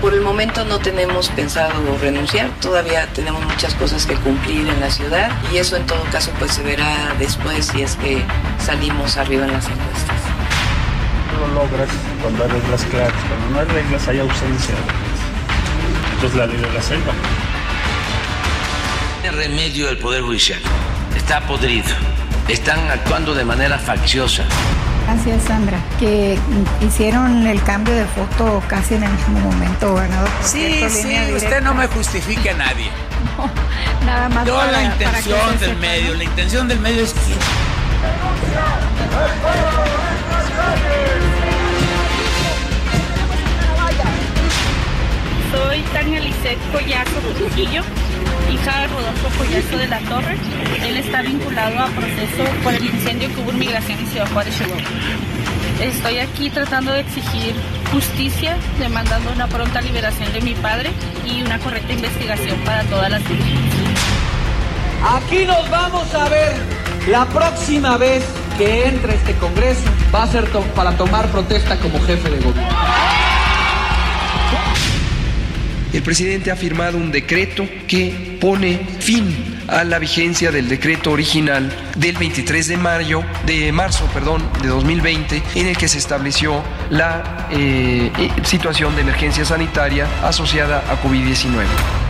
Por el momento no tenemos pensado renunciar, todavía tenemos muchas cosas que cumplir en la ciudad y eso en todo caso pues se verá después si es que salimos arriba en las encuestas. No lo logras cuando hay reglas claras, cuando no hay reglas hay ausencia. Entonces la ley de la selva. El remedio del Poder Judicial está podrido. Están actuando de manera facciosa. Así es, Sandra, que hicieron el cambio de foto casi en el mismo momento, gobernador. Sí, sí, usted no me justifique a nadie. No, nada más. Yo para- la intención del sepa. medio, la intención del medio es que Soy Tania Lisset Collazo Trujillo, hija de Rodolfo Collazo de la Torre. Él está vinculado a proceso por el incendio que hubo en Migración en Ciudad Juárez, Chihuahua. Estoy aquí tratando de exigir justicia, demandando una pronta liberación de mi padre y una correcta investigación para todas las víctimas. Aquí nos vamos a ver la próxima vez que entre este Congreso. Va a ser para tomar protesta como jefe de gobierno. El presidente ha firmado un decreto que pone fin a la vigencia del decreto original del 23 de mayo de marzo, perdón, de 2020, en el que se estableció la eh, eh, situación de emergencia sanitaria asociada a COVID-19.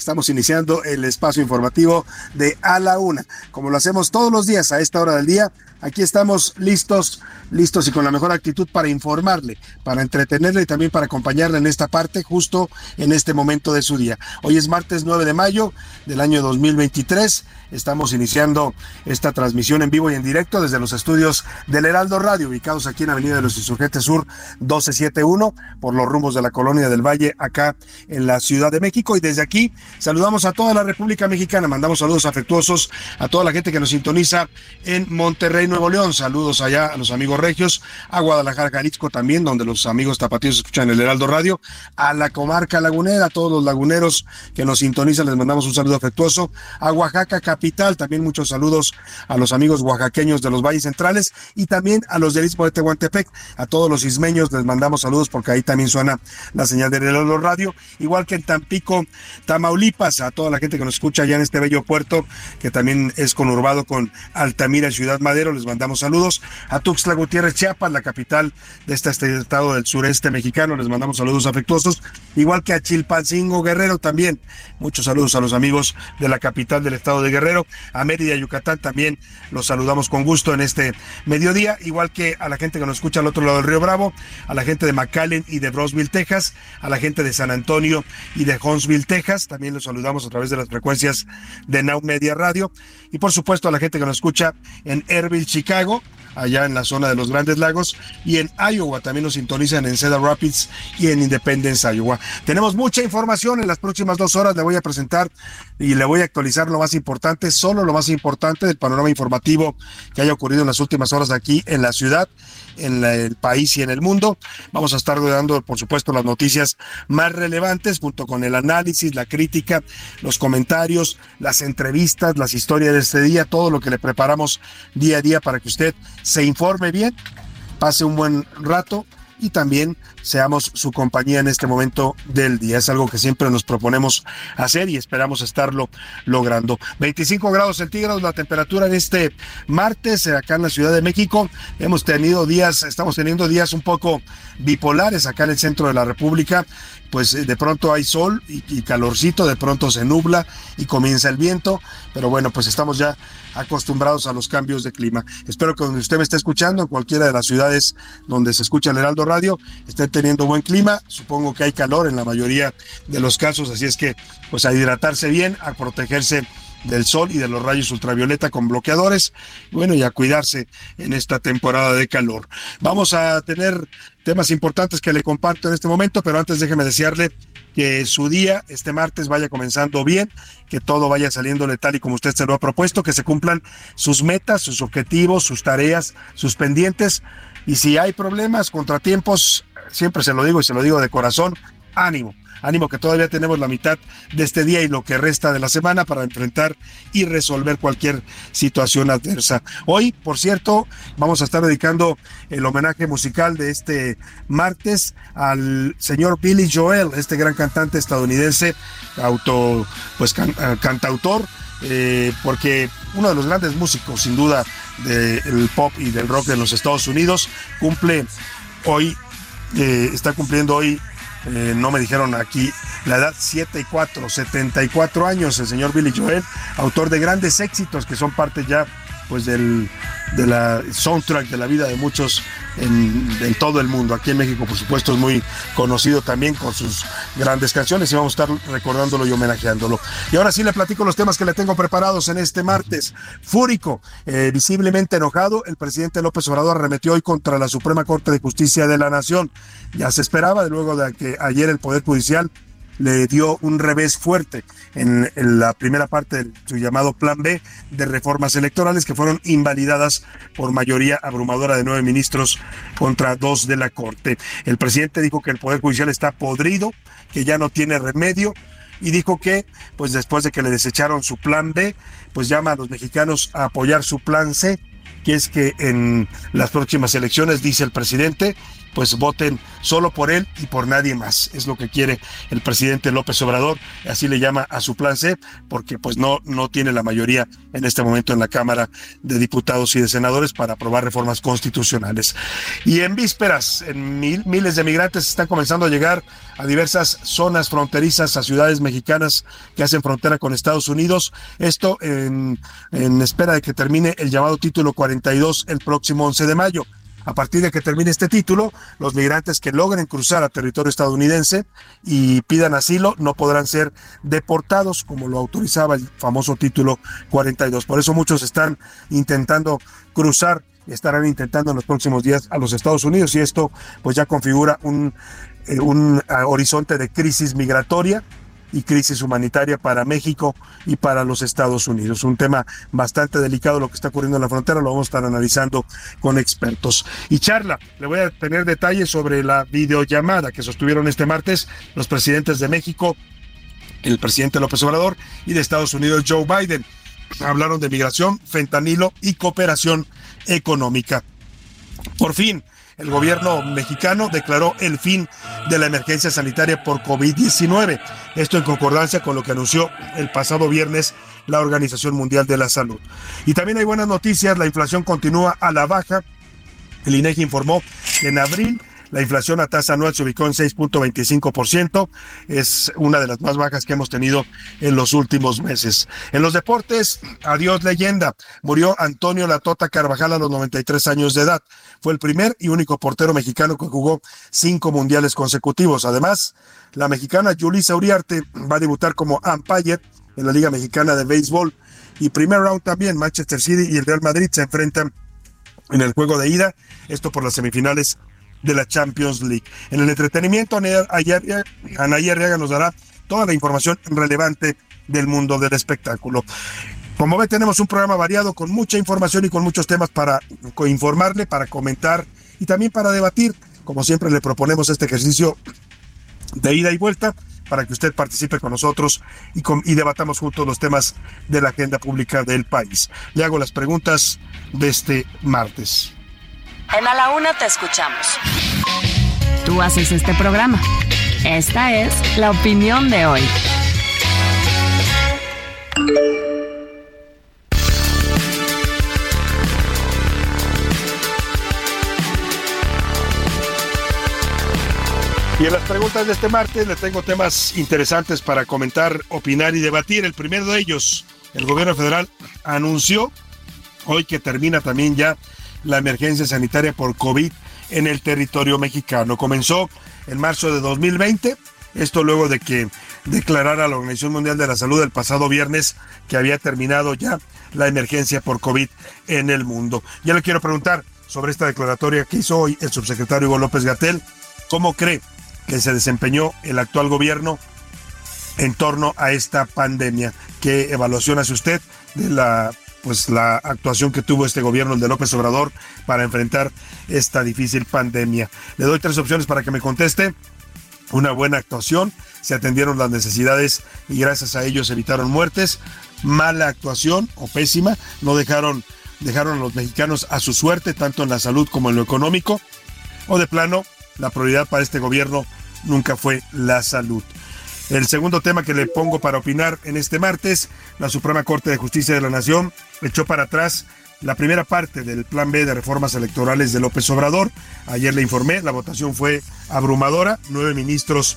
Estamos iniciando el espacio informativo de A la Una. Como lo hacemos todos los días a esta hora del día, aquí estamos listos, listos y con la mejor actitud para informarle, para entretenerle y también para acompañarle en esta parte, justo en este momento de su día. Hoy es martes 9 de mayo del año 2023. Estamos iniciando esta transmisión en vivo y en directo desde los estudios del Heraldo Radio, ubicados aquí en Avenida de los Insurgentes Sur 1271, por los rumbos de la Colonia del Valle, acá en la Ciudad de México. Y desde aquí saludamos a toda la República Mexicana, mandamos saludos afectuosos a toda la gente que nos sintoniza en Monterrey, Nuevo León. Saludos allá a los amigos regios, a Guadalajara, Jalisco también, donde los amigos tapatíos escuchan el Heraldo Radio, a la comarca lagunera, a todos los laguneros que nos sintonizan, les mandamos un saludo afectuoso, a Oaxaca capital, también muchos saludos a los amigos oaxaqueños de los valles centrales y también a los del Istmo de Tehuantepec, a todos los ismeños les mandamos saludos porque ahí también suena la señal del Heraldo Radio, igual que en Tampico, Tamaulipas, a toda la gente que nos escucha allá en este bello puerto, que también es conurbado con Altamira y Ciudad Madero, les mandamos saludos, a Tuxtla Gutiérrez, Chiapas, la capital de este estado del sureste mexicano, les mandamos saludos afectuosos, igual que a Chilpancingo Guerrero también, muchos saludos a los amigos de la capital del estado de Guerrero, a Mérida, Yucatán también los saludamos con gusto en este mediodía, igual que a la gente que nos escucha al otro lado del Río Bravo, a la gente de McAllen y de Brosville, Texas, a la gente de San Antonio y de Huntsville, Texas, también los saludamos a través de las frecuencias de Now Media Radio, y por supuesto a la gente que nos escucha en Erville, Chicago, allá en la zona de los Grandes Lagos, y en Iowa también nos sintonizan en Cedar Rapids y en Independence, Iowa. Tenemos mucha información en las próximas dos horas, le voy a presentar y le voy a actualizar lo más importante, solo lo más importante del panorama informativo que haya ocurrido en las últimas horas aquí en la ciudad en el país y en el mundo. Vamos a estar dando, por supuesto, las noticias más relevantes junto con el análisis, la crítica, los comentarios, las entrevistas, las historias de este día, todo lo que le preparamos día a día para que usted se informe bien, pase un buen rato y también seamos su compañía en este momento del día. Es algo que siempre nos proponemos hacer y esperamos estarlo logrando. 25 grados centígrados la temperatura en este martes acá en la Ciudad de México. Hemos tenido días, estamos teniendo días un poco bipolares acá en el centro de la República pues de pronto hay sol y, calorcito, de pronto se nubla y comienza el viento, pero bueno, pues estamos ya acostumbrados a los cambios de clima. Espero que donde usted me esté escuchando, en cualquiera de las ciudades donde se escucha el Heraldo Radio, esté teniendo buen clima. Supongo que hay calor en la mayoría de los casos, así es que pues a hidratarse bien, a protegerse del sol y de los rayos ultravioleta con bloqueadores, bueno, y a cuidarse en esta temporada de calor. Vamos a tener temas importantes que le comparto en este momento, pero antes déjeme desearle que su día este martes vaya comenzando bien, que todo vaya saliéndole tal y como usted se lo ha propuesto, que se cumplan sus metas, sus objetivos, sus tareas, sus pendientes. Y si hay problemas, contratiempos, siempre se lo digo y se lo digo de corazón, ánimo Ánimo que todavía tenemos la mitad de este día y lo que resta de la semana para enfrentar y resolver cualquier situación adversa. Hoy, por cierto, vamos a estar dedicando el homenaje musical de este martes al señor Billy Joel, este gran cantante estadounidense, auto, pues eh, cantautor, eh, porque uno de los grandes músicos, sin duda, del pop y del rock en los Estados Unidos, cumple hoy, eh, está cumpliendo hoy eh, no me dijeron aquí la edad, 7 y 4, 74 años, el señor Billy Joel, autor de grandes éxitos que son parte ya pues del de la soundtrack de la vida de muchos en, todo el mundo. Aquí en México, por supuesto, es muy conocido también con sus grandes canciones y vamos a estar recordándolo y homenajeándolo. Y ahora sí le platico los temas que le tengo preparados en este martes. Fúrico, eh, visiblemente enojado, el presidente López Obrador arremetió hoy contra la Suprema Corte de Justicia de la Nación. Ya se esperaba, luego de que ayer el Poder Judicial le dio un revés fuerte en, la primera parte de su llamado Plan B de reformas electorales que fueron invalidadas por mayoría abrumadora de nueve ministros contra dos de la Corte. El presidente dijo que el Poder Judicial está podrido, que ya no tiene remedio y dijo que, pues después de que le desecharon su plan B, pues llama a los mexicanos a apoyar su plan C, que es que en las próximas elecciones, dice el presidente, pues voten solo por él y por nadie más. Es lo que quiere el presidente López Obrador, así le llama a su plan C, porque pues no, no tiene la mayoría en este momento en la Cámara de Diputados y de Senadores para aprobar reformas constitucionales. Y en vísperas, en miles de migrantes están comenzando a llegar a diversas zonas fronterizas, a ciudades mexicanas que hacen frontera con Estados Unidos. Esto en, en espera de que termine el llamado título 42 el próximo 11 de mayo. A partir de que termine este título, los migrantes que logren cruzar a territorio estadounidense y pidan asilo no podrán ser deportados como lo autorizaba el famoso título 42. Por eso muchos están intentando cruzar estarán intentando en los próximos días a los Estados Unidos y esto pues ya configura un, eh, un ah, horizonte de crisis migratoria y crisis humanitaria para México y para los Estados Unidos. Un tema bastante delicado lo que está ocurriendo en la frontera, lo vamos a estar analizando con expertos. Y charla, le voy a tener detalles sobre la videollamada que sostuvieron este martes los presidentes de México, el presidente López Obrador y de Estados Unidos Joe Biden. Hablaron de migración, fentanilo y cooperación económica. Por fin, el gobierno mexicano declaró el fin de la emergencia sanitaria por COVID-19. Esto en concordancia con lo que anunció el pasado viernes la Organización Mundial de la Salud. Y también hay buenas noticias, la inflación continúa a la baja. El INEGI informó que en abril la inflación a tasa anual se ubicó en 6.25%. Es una de las más bajas que hemos tenido en los últimos meses. En los deportes, adiós leyenda. Murió Antonio Latota Carvajal a los 93 años de edad. Fue el primer y único portero mexicano que jugó cinco mundiales consecutivos. Además, la mexicana Julissa Uriarte va a debutar como umpire en la Liga Mexicana de Béisbol. Y primer round también, Manchester City y el Real Madrid se enfrentan en el juego de ida, esto por las semifinales de la Champions League. En el entretenimiento, Anaya Arriaga nos dará toda la información relevante del mundo del espectáculo. Como ve, tenemos un programa variado con mucha información y con muchos temas para informarle, para comentar y también para debatir. Como siempre, le proponemos este ejercicio de ida y vuelta para que usted participe con nosotros y, y, debatamos juntos los temas de la agenda pública del país. Le hago las preguntas de este martes. En A la Una te escuchamos. Tú haces este programa. Esta es la opinión de hoy. Y en las preguntas de este martes le tengo temas interesantes para comentar, opinar y debatir. El primero de ellos, el gobierno federal anunció hoy que termina también ya la emergencia sanitaria por COVID en el territorio mexicano. Comenzó en marzo de 2020, esto luego de que declarara la Organización Mundial de la Salud el pasado viernes que había terminado ya la emergencia por COVID en el mundo. Ya le quiero preguntar sobre esta declaratoria que hizo hoy el subsecretario Hugo López Gatel. ¿Cómo cree que se desempeñó el actual gobierno en torno a esta pandemia? ¿Qué evaluación hace usted de la pues la actuación que tuvo este gobierno, el de López Obrador, para enfrentar esta difícil pandemia. Le doy tres opciones para que me conteste. Una buena actuación, se atendieron las necesidades y gracias a ellos evitaron muertes. Mala actuación o pésima, no dejaron, dejaron a los mexicanos a su suerte, tanto en la salud como en lo económico. O de plano, la prioridad para este gobierno nunca fue la salud. El segundo tema que le pongo para opinar en este martes, la Suprema Corte de Justicia de la Nación echó para atrás la primera parte del Plan B de reformas electorales de López Obrador. Ayer le informé, la votación fue abrumadora, nueve ministros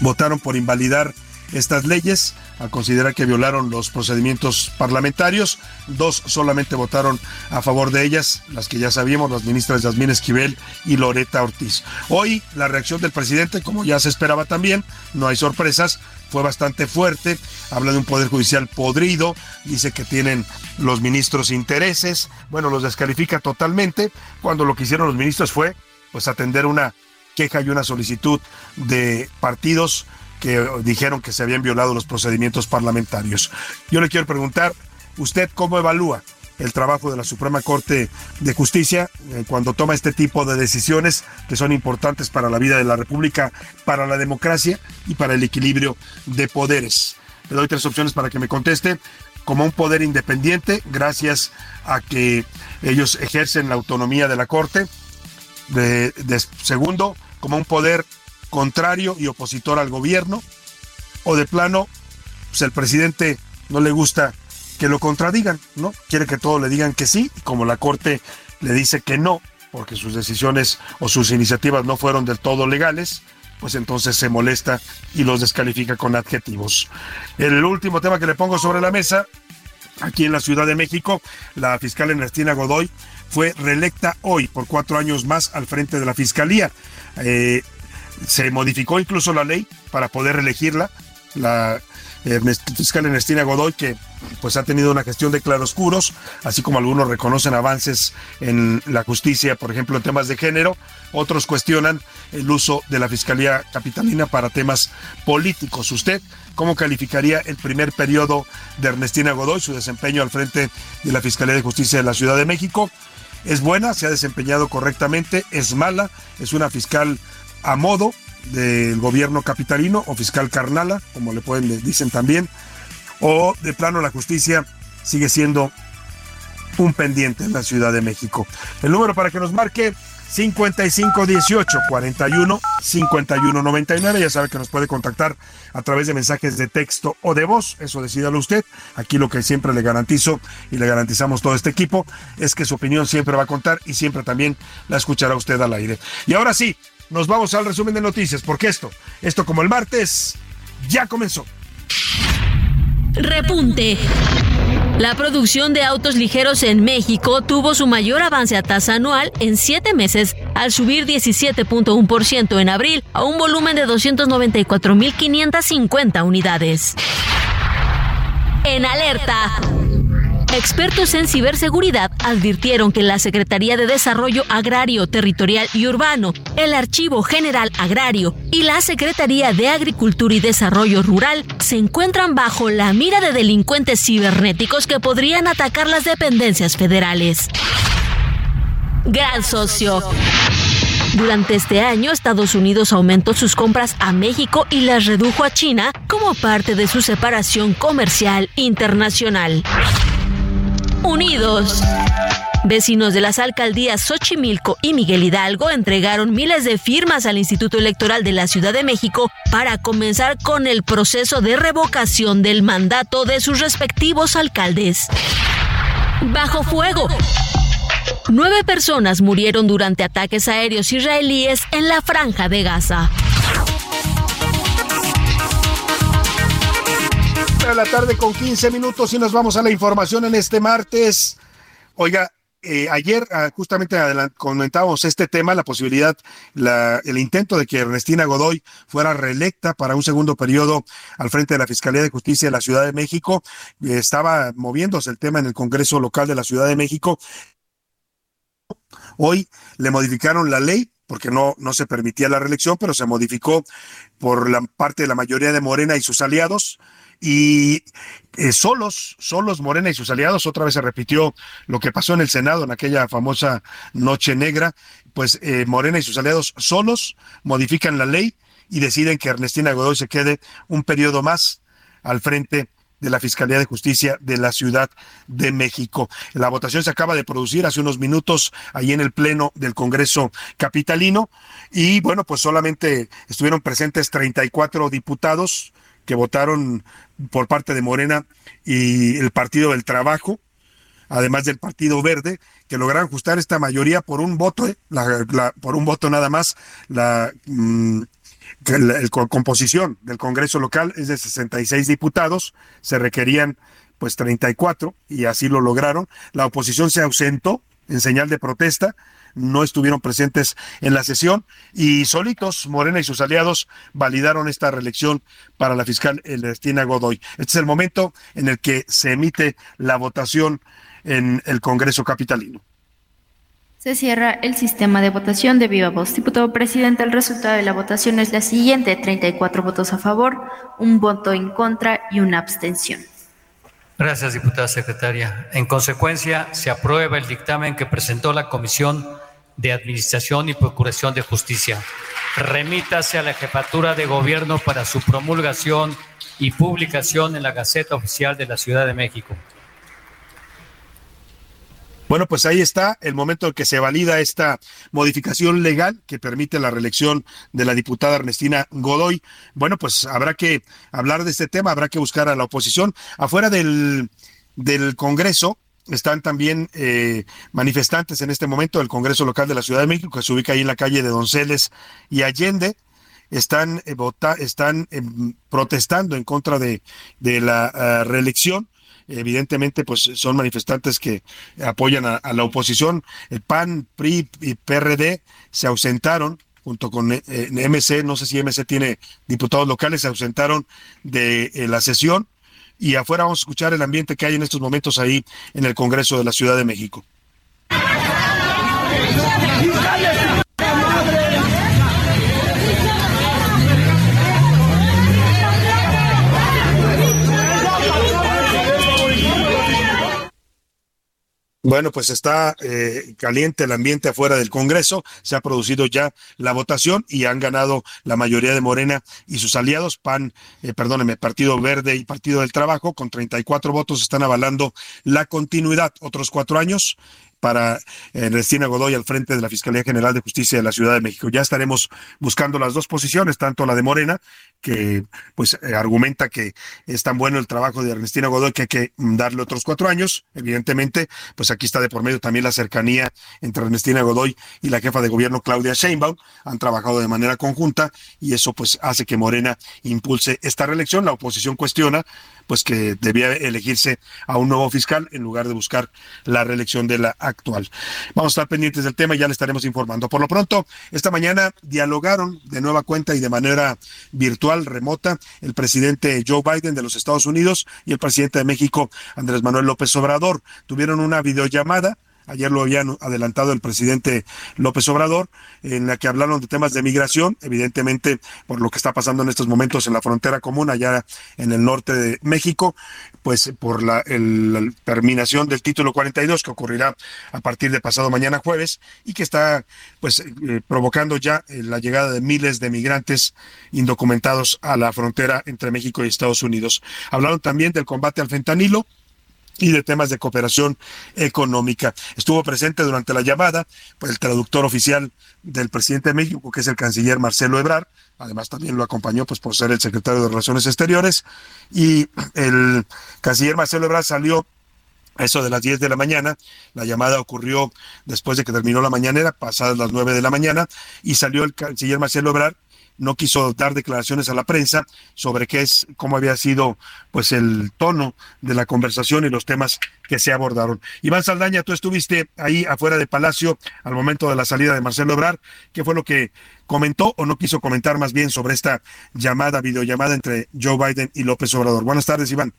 votaron por invalidar estas leyes a considerar que violaron los procedimientos parlamentarios. Dos solamente votaron a favor de ellas, las que ya sabíamos, las ministras Yasmín Esquivel y Loreta Ortiz. Hoy la reacción del presidente, como ya se esperaba también, no hay sorpresas, fue bastante fuerte, habla de un poder judicial podrido, dice que tienen los ministros intereses, bueno, los descalifica totalmente, cuando lo que hicieron los ministros fue pues atender una queja y una solicitud de partidos que dijeron que se habían violado los procedimientos parlamentarios. Yo le quiero preguntar, ¿usted cómo evalúa el trabajo de la Suprema Corte de Justicia eh, cuando toma este tipo de decisiones que son importantes para la vida de la República, para la democracia y para el equilibrio de poderes? Le doy tres opciones para que me conteste. Como un poder independiente, gracias a que ellos ejercen la autonomía de la Corte. de, segundo, como un poder contrario y opositor al gobierno, o de plano, pues el presidente no le gusta que lo contradigan, ¿no? Quiere que todo le digan que sí, y como la Corte le dice que no, porque sus decisiones o sus iniciativas no fueron del todo legales, pues entonces se molesta y los descalifica con adjetivos. El último tema que le pongo sobre la mesa, aquí en la Ciudad de México, la fiscal Ernestina Godoy fue reelecta hoy por cuatro años más al frente de la Fiscalía. Eh, se modificó incluso la ley para poder elegirla. La fiscal Ernestina Godoy, que pues ha tenido una gestión de claroscuros, así como algunos reconocen avances en la justicia, por ejemplo, en temas de género, otros cuestionan el uso de la Fiscalía Capitalina para temas políticos. ¿Usted cómo calificaría el primer periodo de Ernestina Godoy, su desempeño al frente de la Fiscalía de Justicia de la Ciudad de México? ¿Es buena? ¿Se ha desempeñado correctamente? ¿Es mala? ¿Es una fiscal a modo del gobierno capitalino o fiscal carnala, como le pueden dicen también, o de plano la justicia sigue siendo un pendiente en la Ciudad de México. El número para que nos marque 5518 41 51 99. Ya sabe que nos puede contactar a través de mensajes de texto o de voz. Eso decídalo usted. Aquí lo que siempre le garantizo y le garantizamos todo este equipo es que su opinión siempre va a contar y siempre también la escuchará usted al aire. Y ahora sí, nos vamos al resumen de noticias, porque esto, esto como el martes, ya comenzó. Repunte. La producción de autos ligeros en México tuvo su mayor avance a tasa anual en siete meses, al subir 17.1% en abril a un volumen de 294.550 unidades. En alerta. Expertos en ciberseguridad advirtieron que la Secretaría de Desarrollo Agrario, Territorial y Urbano, el Archivo General Agrario y la Secretaría de Agricultura y Desarrollo Rural se encuentran bajo la mira de delincuentes cibernéticos que podrían atacar las dependencias federales. Gran socio. Durante este año, Estados Unidos aumentó sus compras a México y las redujo a China como parte de su separación comercial internacional. Unidos. Vecinos de las alcaldías Xochimilco y Miguel Hidalgo entregaron miles de firmas al Instituto Electoral de la Ciudad de México para comenzar con el proceso de revocación del mandato de sus respectivos alcaldes. Bajo fuego. Nueve personas murieron durante ataques aéreos israelíes en la franja de Gaza. De la tarde con 15 minutos y nos vamos a la información en este martes. Oiga, eh, ayer ah, justamente comentábamos este tema, la posibilidad, el intento de que Ernestina Godoy fuera reelecta para un segundo periodo al frente de la Fiscalía de Justicia de la Ciudad de México. estaba moviéndose el tema en el Congreso local de la Ciudad de México. Hoy le modificaron la ley porque no, no se permitía la reelección, pero se modificó por la parte de la mayoría de Morena y sus aliados y eh, solos, solos Morena y sus aliados, otra vez se repitió lo que pasó en el Senado en aquella famosa noche negra, pues eh, Morena y sus aliados solos modifican la ley y deciden que Ernestina Godoy se quede un periodo más al frente de la Fiscalía de Justicia de la Ciudad de México. La votación se acaba de producir hace unos minutos ahí en el Pleno del Congreso Capitalino y bueno, pues solamente estuvieron presentes 34 diputados que votaron por parte de Morena y el Partido del Trabajo, además del Partido Verde, que lograron ajustar esta mayoría por un voto, ¿eh? por un voto nada más. La, mm, composición del Congreso local es de 66 diputados, se requerían pues 34 y así lo lograron. La oposición se ausentó en señal de protesta no estuvieron presentes en la sesión y solitos Morena y sus aliados validaron esta reelección para la fiscal Ernestina Godoy. Este es el momento en el que se emite la votación en el Congreso Capitalino. Se cierra el sistema de votación de viva voz. Diputado presidente, el resultado de la votación es la siguiente: 34 votos a favor, un voto en contra y una abstención. Gracias, diputada secretaria. En consecuencia, se aprueba el dictamen que presentó la Comisión de Administración y Procuración de Justicia. Remítase a la jefatura de gobierno para su promulgación y publicación en la Gaceta Oficial de la Ciudad de México. Bueno, pues ahí está el momento en que se valida esta modificación legal que permite la reelección de la diputada Ernestina Godoy. Bueno, pues habrá que hablar de este tema, habrá que buscar a la oposición. Afuera del, del Congreso, están también eh, manifestantes en este momento del Congreso Local de la Ciudad de México, que se ubica ahí en la calle de Donceles y Allende. Están, eh, están eh, protestando en contra de, de la ah, reelección. Evidentemente, pues son manifestantes que apoyan a, la oposición. El PAN, PRI y PRD se ausentaron junto con MC, no sé si MC tiene diputados locales, se ausentaron de la sesión y afuera vamos a escuchar el ambiente que hay en estos momentos ahí en el Congreso de la Ciudad de México. Bueno, pues está eh, caliente el ambiente afuera del Congreso. Se ha producido ya la votación y han ganado la mayoría de Morena y sus aliados, PAN, eh, perdóneme, Partido Verde y Partido del Trabajo, con 34 votos están avalando la continuidad. Otros cuatro años para Ernestina Godoy al frente de la Fiscalía General de Justicia de la Ciudad de México. Ya estaremos buscando las dos posiciones, tanto la de Morena, que pues eh, argumenta que es tan bueno el trabajo de Ernestina Godoy que hay que darle otros cuatro años. Evidentemente, pues aquí está de por medio también la cercanía entre Ernestina Godoy y la jefa de gobierno Claudia Sheinbaum. Han trabajado de manera conjunta y eso pues hace que Morena impulse esta reelección. La oposición cuestiona pues que debía elegirse a un nuevo fiscal en lugar de buscar la reelección de la actual. Vamos a estar pendientes del tema y ya le estaremos informando. Por lo pronto, esta mañana dialogaron de nueva cuenta y de manera virtual remota el presidente Joe Biden de los Estados Unidos y el presidente de México Andrés Manuel López Obrador. Tuvieron una videollamada ayer lo habían adelantado el presidente López Obrador, en la que hablaron de temas de migración, evidentemente por lo que está pasando en estos momentos en la frontera común allá en el norte de México, pues por la, terminación del título 42 que ocurrirá a partir de pasado mañana jueves y que está pues eh, provocando ya eh, la llegada de miles de migrantes indocumentados a la frontera entre México y Estados Unidos. Hablaron también del combate al fentanilo, y de temas de cooperación económica. Estuvo presente durante la llamada pues, el traductor oficial del presidente de México, que es el canciller Marcelo Ebrard, además también lo acompañó pues por ser el secretario de Relaciones Exteriores, y el canciller Marcelo Ebrard salió eso de las 10 de la mañana, la llamada ocurrió después de que terminó la mañanera, pasadas las 9 de la mañana, y salió el canciller Marcelo Ebrard no quiso dar declaraciones a la prensa sobre qué es, cómo había sido pues el tono de la conversación y los temas que se abordaron. Iván Saldaña, tú estuviste ahí afuera de Palacio al momento de la salida de Marcelo Obrar. ¿Qué fue lo que comentó o no quiso comentar más bien sobre esta llamada, videollamada entre Joe Biden y López Obrador? Buenas tardes, Iván.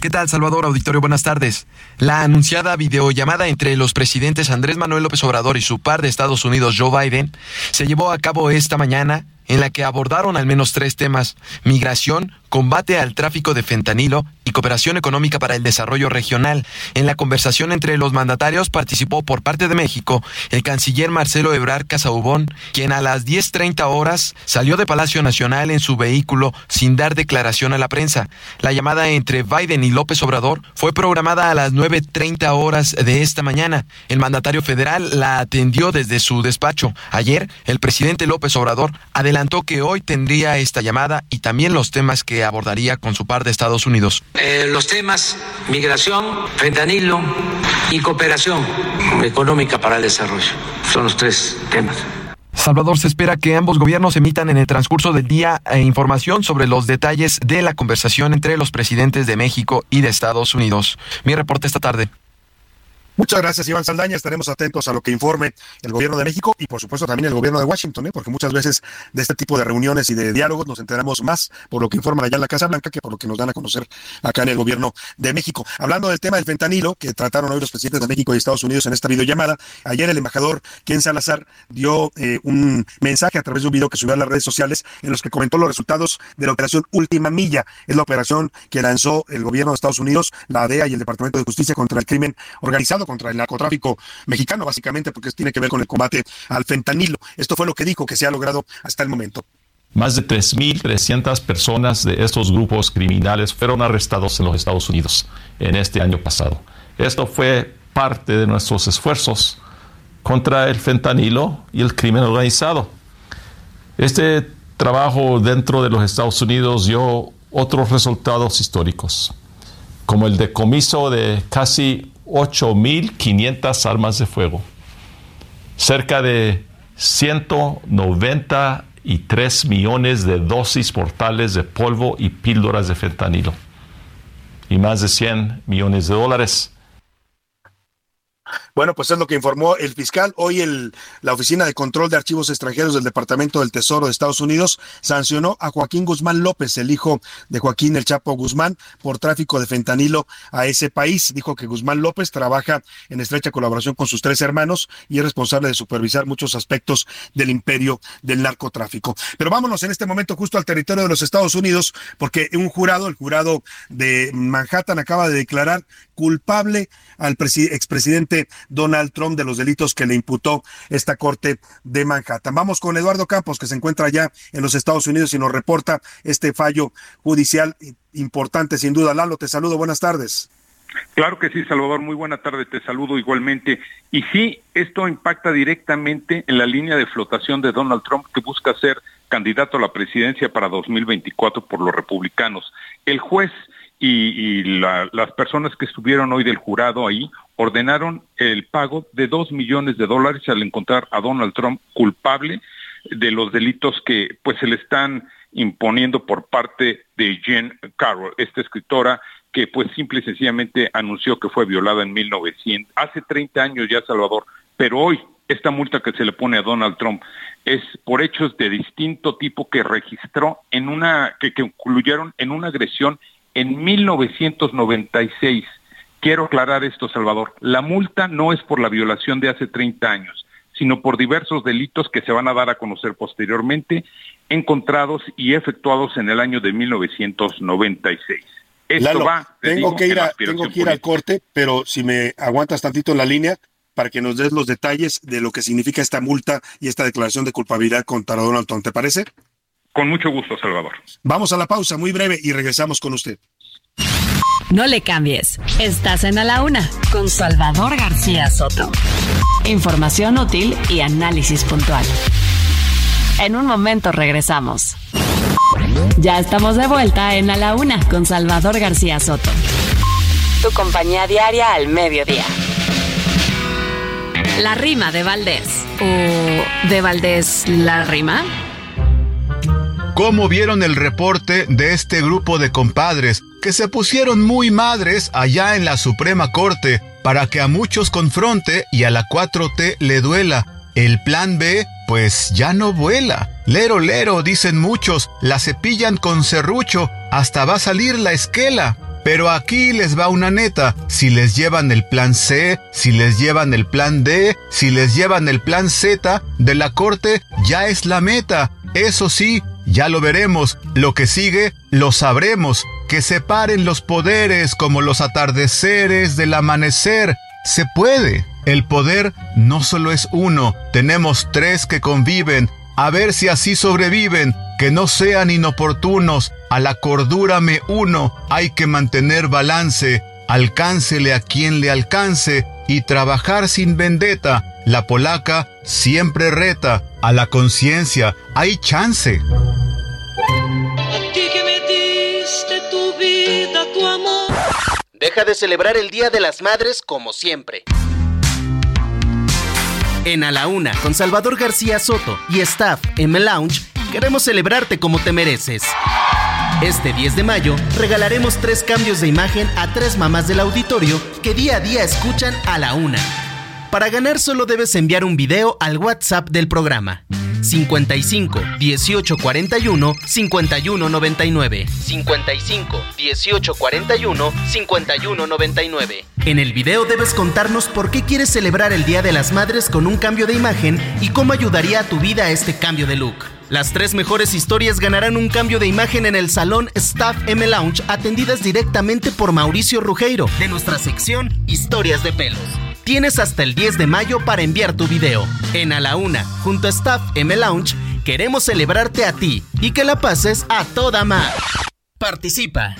¿Qué tal, Salvador Auditorio? Buenas tardes. La anunciada videollamada entre los presidentes Andrés Manuel López Obrador y su par de Estados Unidos, Joe Biden, se llevó a cabo esta mañana en la que abordaron al menos tres temas, migración, combate al tráfico de fentanilo cooperación económica para el desarrollo regional. En la conversación entre los mandatarios participó por parte de México el canciller Marcelo Ebrard Casaubón, quien a las 10.30 horas salió de Palacio Nacional en su vehículo sin dar declaración a la prensa. La llamada entre Biden y López Obrador fue programada a las 9.30 horas de esta mañana. El mandatario federal la atendió desde su despacho. Ayer, el presidente López Obrador adelantó que hoy tendría esta llamada y también los temas que abordaría con su par de Estados Unidos. Eh, los temas migración, fentanilo y cooperación económica para el desarrollo son los tres temas. Salvador, se espera que ambos gobiernos emitan en el transcurso del día eh, información sobre los detalles de la conversación entre los presidentes de México y de Estados Unidos. Mi reporte esta tarde. Muchas gracias, Iván Saldaña. Estaremos atentos a lo que informe el gobierno de México y, por supuesto, también el gobierno de Washington, ¿eh? porque muchas veces de este tipo de reuniones y de diálogos nos enteramos más por lo que informan allá en la Casa Blanca que por lo que nos dan a conocer acá en el gobierno de México. Hablando del tema del fentanilo que trataron hoy los presidentes de México y Estados Unidos en esta videollamada, ayer el embajador Ken Salazar dio eh, un mensaje a través de un video que subió a las redes sociales en los que comentó los resultados de la operación Última Milla. Es la operación que lanzó el gobierno de Estados Unidos, la DEA y el Departamento de Justicia contra el crimen organizado contra el narcotráfico mexicano, básicamente porque tiene que ver con el combate al fentanilo. Esto fue lo que dijo que se ha logrado hasta el momento. Más de 3.300 personas de estos grupos criminales fueron arrestados en los Estados Unidos en este año pasado. Esto fue parte de nuestros esfuerzos contra el fentanilo y el crimen organizado. Este trabajo dentro de los Estados Unidos dio otros resultados históricos, como el decomiso de casi 8.500 armas de fuego, cerca de 193 millones de dosis mortales de polvo y píldoras de fentanilo. Y más de 100 millones de dólares bueno, pues es lo que informó el fiscal. Hoy el, la Oficina de Control de Archivos Extranjeros del Departamento del Tesoro de Estados Unidos sancionó a Joaquín Guzmán López, el hijo de Joaquín El Chapo Guzmán, por tráfico de fentanilo a ese país. Dijo que Guzmán López trabaja en estrecha colaboración con sus tres hermanos y es responsable de supervisar muchos aspectos del imperio del narcotráfico. Pero vámonos en este momento justo al territorio de los Estados Unidos, porque un jurado, el jurado de Manhattan, acaba de declarar culpable al expresidente Donald Trump de los delitos que le imputó esta Corte de Manhattan. Vamos con Eduardo Campos, que se encuentra ya en los Estados Unidos y nos reporta este fallo judicial importante, sin duda. Lalo, te saludo, buenas tardes. Claro que sí, Salvador, muy buena tarde, te saludo igualmente. Y sí, esto impacta directamente en la línea de flotación de Donald Trump que busca ser candidato a la presidencia para 2024 por los republicanos. El juez y, las personas que estuvieron hoy del jurado ahí ordenaron el pago de dos millones de dólares al encontrar a Donald Trump culpable de los delitos que pues se le están imponiendo por parte de Jen Carroll, esta escritora que pues simple y sencillamente anunció que fue violada en 1900, hace 30 años ya Salvador, pero hoy esta multa que se le pone a Donald Trump es por hechos de distinto tipo que registró en una, que, que concluyeron en una agresión en 1996. Quiero aclarar esto, Salvador. La multa no es por la violación de hace 30 años, sino por diversos delitos que se van a dar a conocer posteriormente, encontrados y efectuados en el año de 1996. Esto va, tengo, que ir a, tengo que ir al corte, pero si me aguantas tantito en la línea para que nos des los detalles de lo que significa esta multa y esta declaración de culpabilidad contra Donald Trump, ¿te parece? Con mucho gusto, Salvador. Vamos a la pausa muy breve y regresamos con usted. No le cambies. Estás en A la Una con Salvador García Soto. Información útil y análisis puntual. En un momento regresamos. Ya estamos de vuelta en A la Una con Salvador García Soto. Tu compañía diaria al mediodía. La rima de Valdés. ¿O de Valdés la rima? ¿Cómo vieron el reporte de este grupo de compadres que se pusieron muy madres allá en la Suprema Corte para que a muchos confronte y a la 4T le duela? El plan B, pues ya no vuela. Lero, lero, dicen muchos, la cepillan con serrucho, hasta va a salir la esquela. Pero aquí les va una neta, si les llevan el plan C, si les llevan el plan D, si les llevan el plan Z, de la corte ya es la meta. Eso sí, ya lo veremos, lo que sigue lo sabremos, que separen los poderes como los atardeceres del amanecer. Se puede. El poder no solo es uno, tenemos tres que conviven, a ver si así sobreviven, que no sean inoportunos, a la cordura me uno, hay que mantener balance, alcáncele a quien le alcance y trabajar sin vendetta. La polaca siempre reta, a la conciencia hay chance. Deja de celebrar el Día de las Madres como siempre. En A la Una, con Salvador García Soto y staff M Lounge, queremos celebrarte como te mereces. Este 10 de mayo regalaremos tres cambios de imagen a tres mamás del auditorio que día a día escuchan A la Una. Para ganar solo debes enviar un video al WhatsApp del programa. 55 18 41 51 99 55 18 41 51 99 En el video debes contarnos por qué quieres celebrar el Día de las Madres con un cambio de imagen y cómo ayudaría a tu vida este cambio de look. Las tres mejores historias ganarán un cambio de imagen en el salón Staff M Lounge atendidas directamente por Mauricio Rugeiro de nuestra sección Historias de pelos. Tienes hasta el 10 de mayo para enviar tu video. En A la Una, junto a Staff M Lounge, queremos celebrarte a ti y que la pases a toda mar. Participa.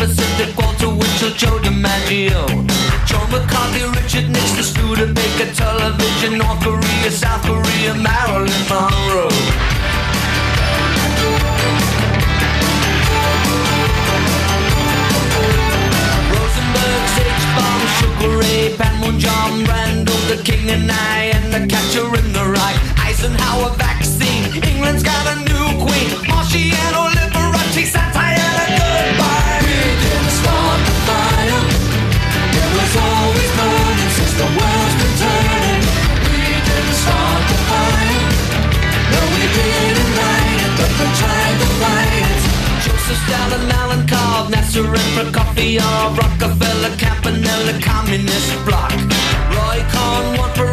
Pacific, Walter Winchell, Joe DiMaggio, Joe McCarthy, Richard Nixon, Studebaker, Television, North Korea, South Korea, Marilyn Monroe. Rosenberg, Sage Bomb, Sugar Ray, Panmunjom, Randall, the King and I, and the Catcher in the Rye, Eisenhower vaccine, England's got a new queen, Marciano, So sell an Allen called Nesserin for coffee or Rockefeller Campanella Communist Block. Roy Cohn, one for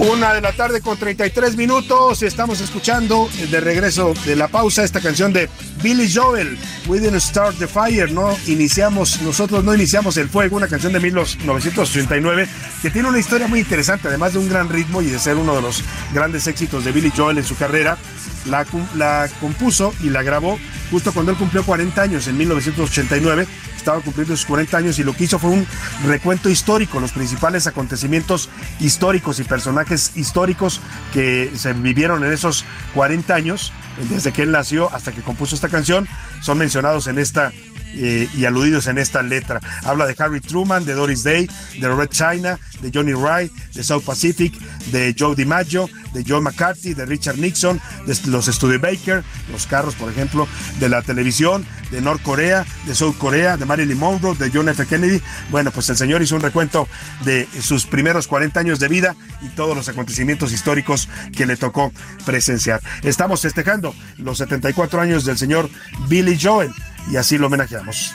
Una de la tarde con 33 minutos. Estamos escuchando de regreso de la pausa esta canción de Billy Joel, We Didn't Start the Fire. No iniciamos, nosotros no iniciamos el fuego, una canción de 1989 que tiene una historia muy interesante, además de un gran ritmo y de ser uno de los grandes éxitos de Billy Joel en su carrera. La, la compuso y la grabó justo cuando él cumplió 40 años, en 1989 estaba cumpliendo sus 40 años y lo que hizo fue un recuento histórico, los principales acontecimientos históricos y personajes históricos que se vivieron en esos 40 años, desde que él nació hasta que compuso esta canción, son mencionados en esta eh, y aludidos en esta letra. Habla de Harry Truman, de Doris Day, de Red China, de Johnny Wright, de South Pacific, de Joe DiMaggio, de John McCarthy, de Richard Nixon, de los Studebaker, los carros, por ejemplo, de la televisión, de Norcorea, de South Corea, de Marilyn Monroe, de John F. Kennedy. Bueno, pues el señor hizo un recuento de sus primeros 40 años de vida y todos los acontecimientos históricos que le tocó presenciar. Estamos festejando los 74 años del señor Billy Joel y así lo homenajeamos.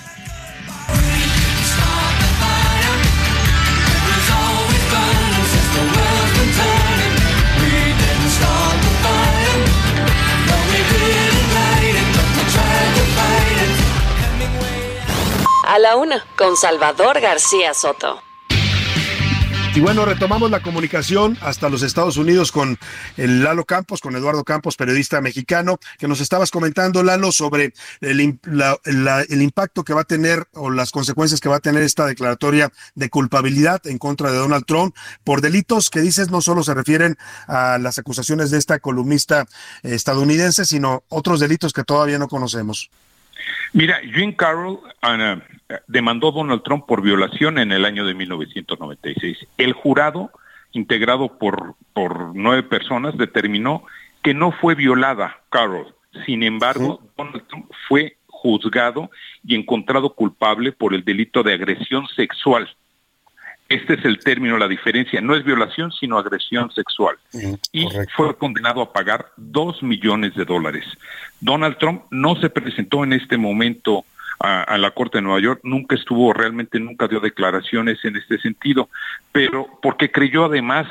A la una, con Salvador García Soto. Y bueno, retomamos la comunicación hasta los Estados Unidos con el Lalo Campos, con Eduardo Campos, periodista mexicano, que nos estabas comentando, Lalo, sobre el, el, impacto que va a tener o las consecuencias que va a tener esta declaratoria de culpabilidad en contra de Donald Trump por delitos que dices no solo se refieren a las acusaciones de esta columnista estadounidense, sino otros delitos que todavía no conocemos. Mira, Jean Carroll Ana, demandó a Donald Trump por violación en el año de 1996. El jurado, integrado por, por nueve personas, determinó que no fue violada Carroll. Sin embargo, Donald Trump fue juzgado y encontrado culpable por el delito de agresión sexual. Este es el término, la diferencia. No es violación, sino agresión sexual. y fue condenado a pagar dos millones de dólares. Donald Trump no se presentó en este momento a, la Corte de Nueva York, nunca estuvo, realmente nunca dio declaraciones en este sentido, pero porque creyó además,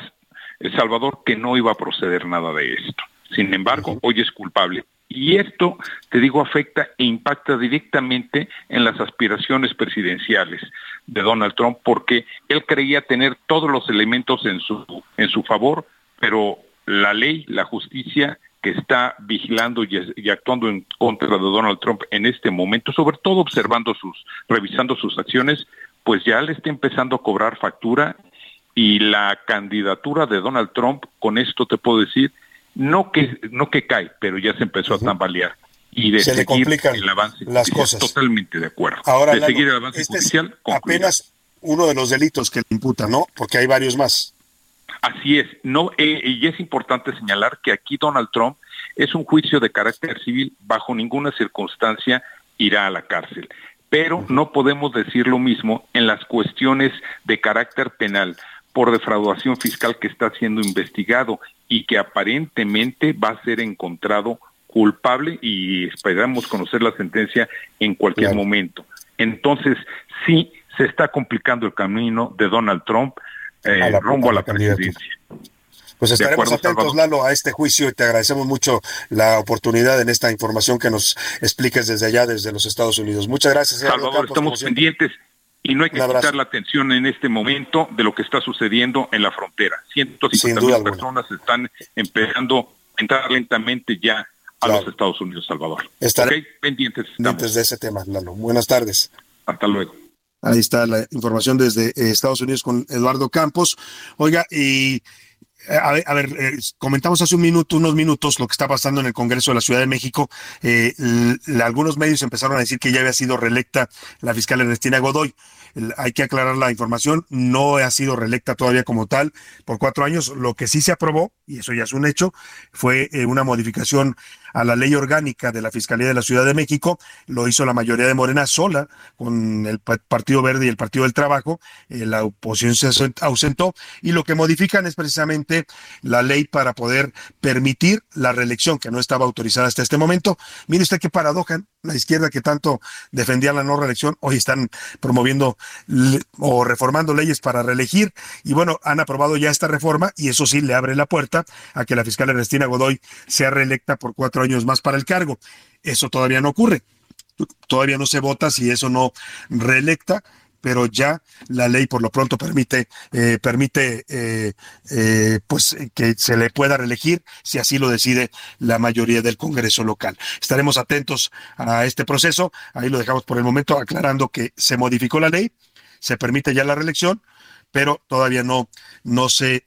El Salvador, que no iba a proceder nada de esto. Sin embargo, hoy es culpable. Y esto, te digo, afecta e impacta directamente en las aspiraciones presidenciales de Donald Trump, porque él creía tener todos los elementos en su, en su favor, pero la ley, la justicia que está vigilando y, actuando en contra de Donald Trump en este momento, sobre todo observando sus, revisando sus acciones, pues ya le está empezando a cobrar factura y la candidatura de Donald Trump, con esto te puedo decir, no que, no que cae, pero ya se empezó a tambalear. Y de se seguir el avance las cosas. Totalmente de acuerdo. Ahora, de seguir el avance este judicial. Es apenas uno de los delitos que le imputa, ¿no? Porque hay varios más. Así es, no eh, y es importante señalar que aquí Donald Trump es un juicio de carácter civil, bajo ninguna circunstancia irá a la cárcel. Pero no podemos decir lo mismo en las cuestiones de carácter penal por defraudación fiscal que está siendo investigado y que aparentemente va a ser encontrado culpable y esperamos conocer la sentencia en cualquier momento. Entonces, sí se está complicando el camino de Donald Trump eh, rumbo a la presidencia. Pues estaremos atentos, Lalo, a este juicio y te agradecemos mucho la oportunidad en esta información que nos expliques desde allá, desde los Estados Unidos. Muchas gracias. Salvador, estamos pendientes y no hay que quitar la atención en este momento de lo que está sucediendo en la frontera. 150 mil personas están empezando a entrar lentamente ya a los Estados Unidos, Salvador. Estaré pendientes, pendientes de ese tema, Lalo. Buenas tardes. Hasta luego. Ahí está la información desde eh, Estados Unidos con Eduardo Campos. Oiga, y eh, a ver, a ver eh, comentamos hace un minuto, unos minutos lo que está pasando en el Congreso de la Ciudad de México. algunos medios empezaron a decir que ya había sido reelecta la fiscal Ernestina Godoy hay que aclarar la información, no ha sido reelecta todavía como tal por cuatro años. Lo que sí se aprobó, y eso ya es un hecho, fue eh, una modificación a la ley orgánica de la Fiscalía de la Ciudad de México. Lo hizo la mayoría de Morena sola, con el Partido Verde y el Partido del Trabajo. Eh, la oposición se ausentó y lo que modifican es precisamente la ley para poder permitir la reelección, que no estaba autorizada hasta este momento. Mire usted qué paradoja, la izquierda que tanto defendía la no reelección, hoy están promoviendo o reformando leyes para reelegir y bueno, han aprobado ya esta reforma y eso sí le abre la puerta a que la fiscal Ernestina Godoy sea reelecta por cuatro años más para el cargo. Eso todavía no ocurre. Todavía no se vota si eso no reelecta pero ya la ley por lo pronto permite, eh, permite eh, eh, pues que se le pueda reelegir si así lo decide la mayoría del Congreso local. Estaremos atentos a este proceso. Ahí lo dejamos por el momento, aclarando que se modificó la ley, se permite ya la reelección, pero todavía no, no se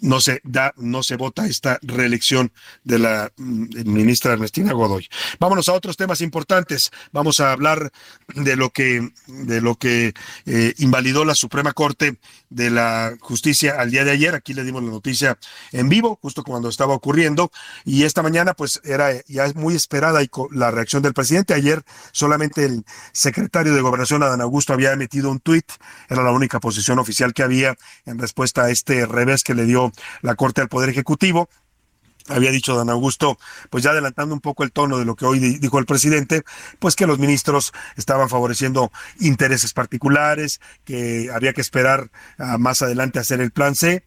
no se da, no se vota esta reelección de la mm, ministra Ernestina Godoy. Vámonos a otros temas importantes. Vamos a hablar de lo que, de lo que eh, invalidó la Suprema Corte de la Justicia al día de ayer. Aquí le dimos la noticia en vivo, justo cuando estaba ocurriendo. Y esta mañana, pues, era ya muy esperada la reacción del presidente. Ayer solamente el secretario de Gobernación, Adán Augusto, había emitido un tuit. Era la única posición oficial que había en respuesta a este revés que le dio la Corte al Poder Ejecutivo. Había dicho don Augusto, pues ya adelantando un poco el tono de lo que hoy dijo el presidente, pues que los ministros estaban favoreciendo intereses particulares, que había que esperar más adelante hacer el plan C.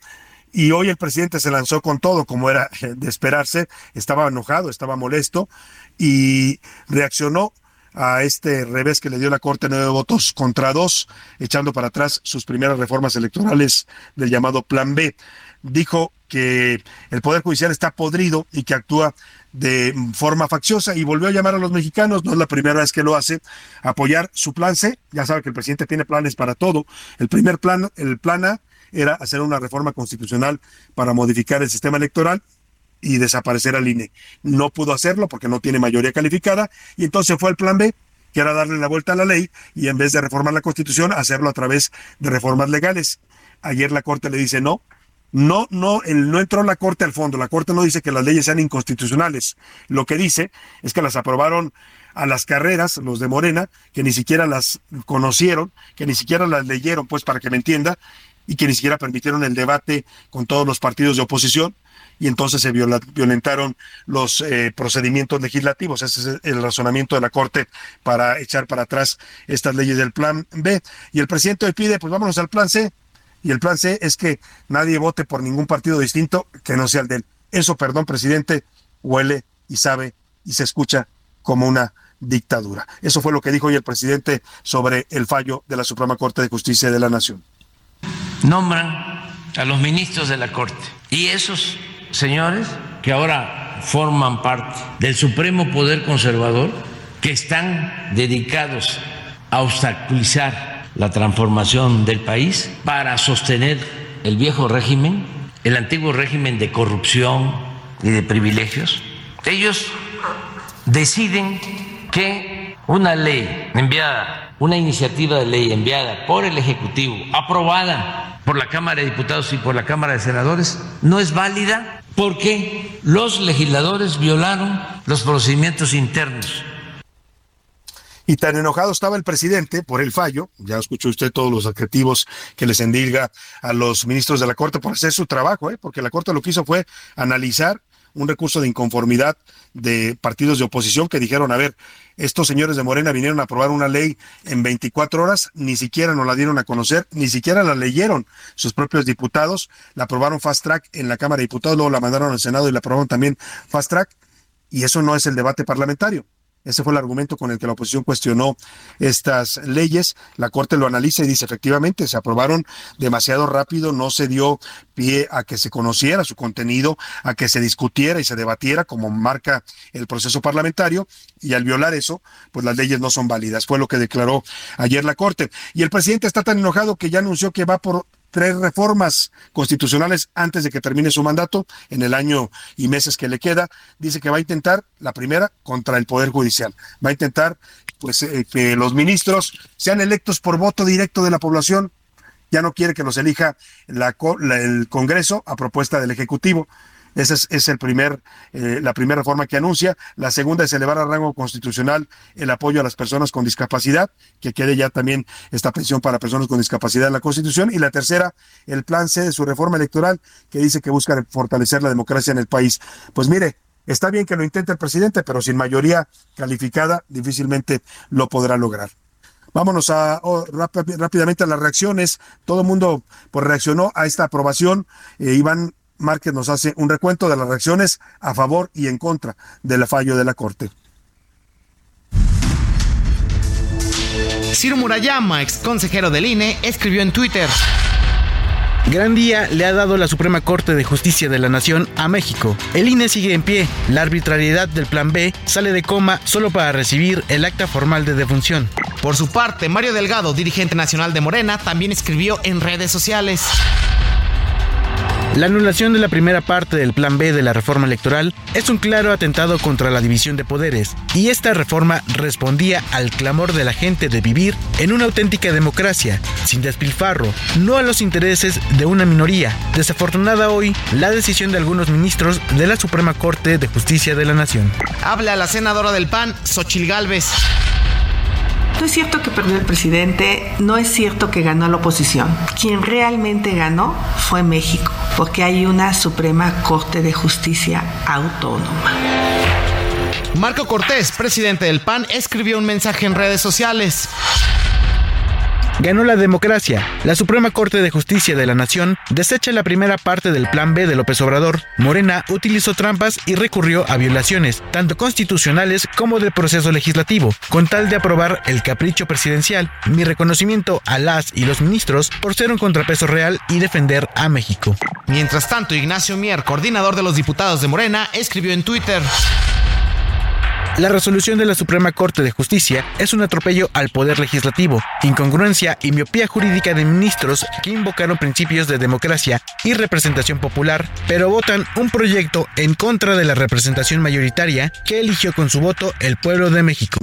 Y hoy el presidente se lanzó con todo, como era de esperarse, estaba enojado, estaba molesto y reaccionó a este revés que le dio la Corte nueve votos contra dos, echando para atrás sus primeras reformas electorales del llamado Plan B dijo que el Poder Judicial está podrido y que actúa de forma facciosa y volvió a llamar a los mexicanos, no es la primera vez que lo hace, apoyar su plan C. Ya sabe que el presidente tiene planes para todo. El primer plan, el plan A, era hacer una reforma constitucional para modificar el sistema electoral y desaparecer al INE. No pudo hacerlo porque no tiene mayoría calificada y entonces fue el plan B, que era darle la vuelta a la ley y en vez de reformar la constitución, hacerlo a través de reformas legales. Ayer la Corte le dice no, no, no, no entró la Corte al fondo. La Corte no dice que las leyes sean inconstitucionales. Lo que dice es que las aprobaron a las carreras, los de Morena, que ni siquiera las conocieron, que ni siquiera las leyeron, pues para que me entienda, y que ni siquiera permitieron el debate con todos los partidos de oposición, y entonces se violentaron los eh, procedimientos legislativos. Ese es el razonamiento de la Corte para echar para atrás estas leyes del Plan B. Y el presidente pide, pues vámonos al Plan C y el plan C es que nadie vote por ningún partido distinto que no sea el de él. Eso, perdón, presidente, huele y sabe y se escucha como una dictadura. Eso fue lo que dijo hoy el presidente sobre el fallo de la Suprema Corte de Justicia de la Nación. Nombran a los ministros de la Corte y esos señores que ahora forman parte del Supremo Poder Conservador, que están dedicados a obstaculizar la transformación del país para sostener el viejo régimen, el antiguo régimen de corrupción y de privilegios. Ellos deciden que una ley enviada, una iniciativa de ley enviada por el Ejecutivo, aprobada por la Cámara de Diputados y por la Cámara de Senadores, no es válida porque los legisladores violaron los procedimientos internos y tan enojado estaba el presidente por el fallo, ya escuchó usted todos los adjetivos que les endilga a los ministros de la Corte por hacer su trabajo, ¿eh? porque la Corte lo que hizo fue analizar un recurso de inconformidad de partidos de oposición que dijeron, a ver, estos señores de Morena vinieron a aprobar una ley en 24 horas, ni siquiera nos la dieron a conocer, ni siquiera la leyeron sus propios diputados, la aprobaron fast track en la Cámara de Diputados, luego la mandaron al Senado y la aprobaron también fast track, y eso no es el debate parlamentario. Ese fue el argumento con el que la oposición cuestionó estas leyes. La Corte lo analiza y dice, efectivamente, se aprobaron demasiado rápido, no se dio pie a que se conociera su contenido, a que se discutiera y se debatiera como marca el proceso parlamentario, y al violar eso, pues las leyes no son válidas. Fue lo que declaró ayer la Corte. Y el presidente está tan enojado que ya anunció que va por tres reformas constitucionales antes de que termine su mandato, en el año y meses que le queda. Dice que va a intentar, la primera, contra el Poder Judicial. Va a intentar pues eh, que los ministros sean electos por voto directo de la población. Ya no quiere que los elija el Congreso a propuesta del Ejecutivo. Esa es, el primer, eh, la primera reforma que anuncia. La segunda es elevar a rango constitucional el apoyo a las personas con discapacidad, que quede ya también esta pensión para personas con discapacidad en la Constitución. Y la tercera, el plan C de su reforma electoral, que dice que busca fortalecer la democracia en el país. Pues mire, está bien que lo intente el presidente, pero sin mayoría calificada difícilmente lo podrá lograr. Vámonos a oh, rápidamente a las reacciones. Todo el mundo pues, reaccionó a esta aprobación. Eh, Iván Márquez nos hace un recuento de las reacciones a favor y en contra del fallo de la Corte. Ciro Murayama, ex consejero del INE, escribió en Twitter. Gran día le ha dado la Suprema Corte de Justicia de la Nación a México. El INE sigue en pie. La arbitrariedad del Plan B sale de coma solo para recibir el acta formal de defunción. Por su parte, Mario Delgado, dirigente nacional de Morena, también escribió en redes sociales. La anulación de la primera parte del Plan B de la reforma electoral es un claro atentado contra la división de poderes, y esta reforma respondía al clamor de la gente de vivir en una auténtica democracia, sin despilfarro, no a los intereses de una minoría. Desafortunada hoy la decisión de algunos ministros de la Suprema Corte de Justicia de la Nación. Habla la senadora del PAN, Xochil Gálvez. No es cierto que perdió el presidente, no es cierto que ganó la oposición. Quien realmente ganó fue México, porque hay una Suprema Corte de Justicia autónoma. Marco Cortés, presidente del PAN, escribió un mensaje en redes sociales. Ganó la democracia. La Suprema Corte de Justicia de la Nación desecha la primera parte del Plan B de López Obrador. Morena utilizó trampas y recurrió a violaciones, tanto constitucionales como del proceso legislativo, con tal de aprobar el capricho presidencial. Mi reconocimiento a las y los ministros por ser un contrapeso real y defender a México. Mientras tanto, Ignacio Mier, coordinador de los diputados de Morena, escribió en Twitter. La resolución de la Suprema Corte de Justicia es un atropello al poder legislativo, incongruencia y miopía jurídica de ministros que invocaron principios de democracia y representación popular, pero votan un proyecto en contra de la representación mayoritaria que eligió con su voto el pueblo de México.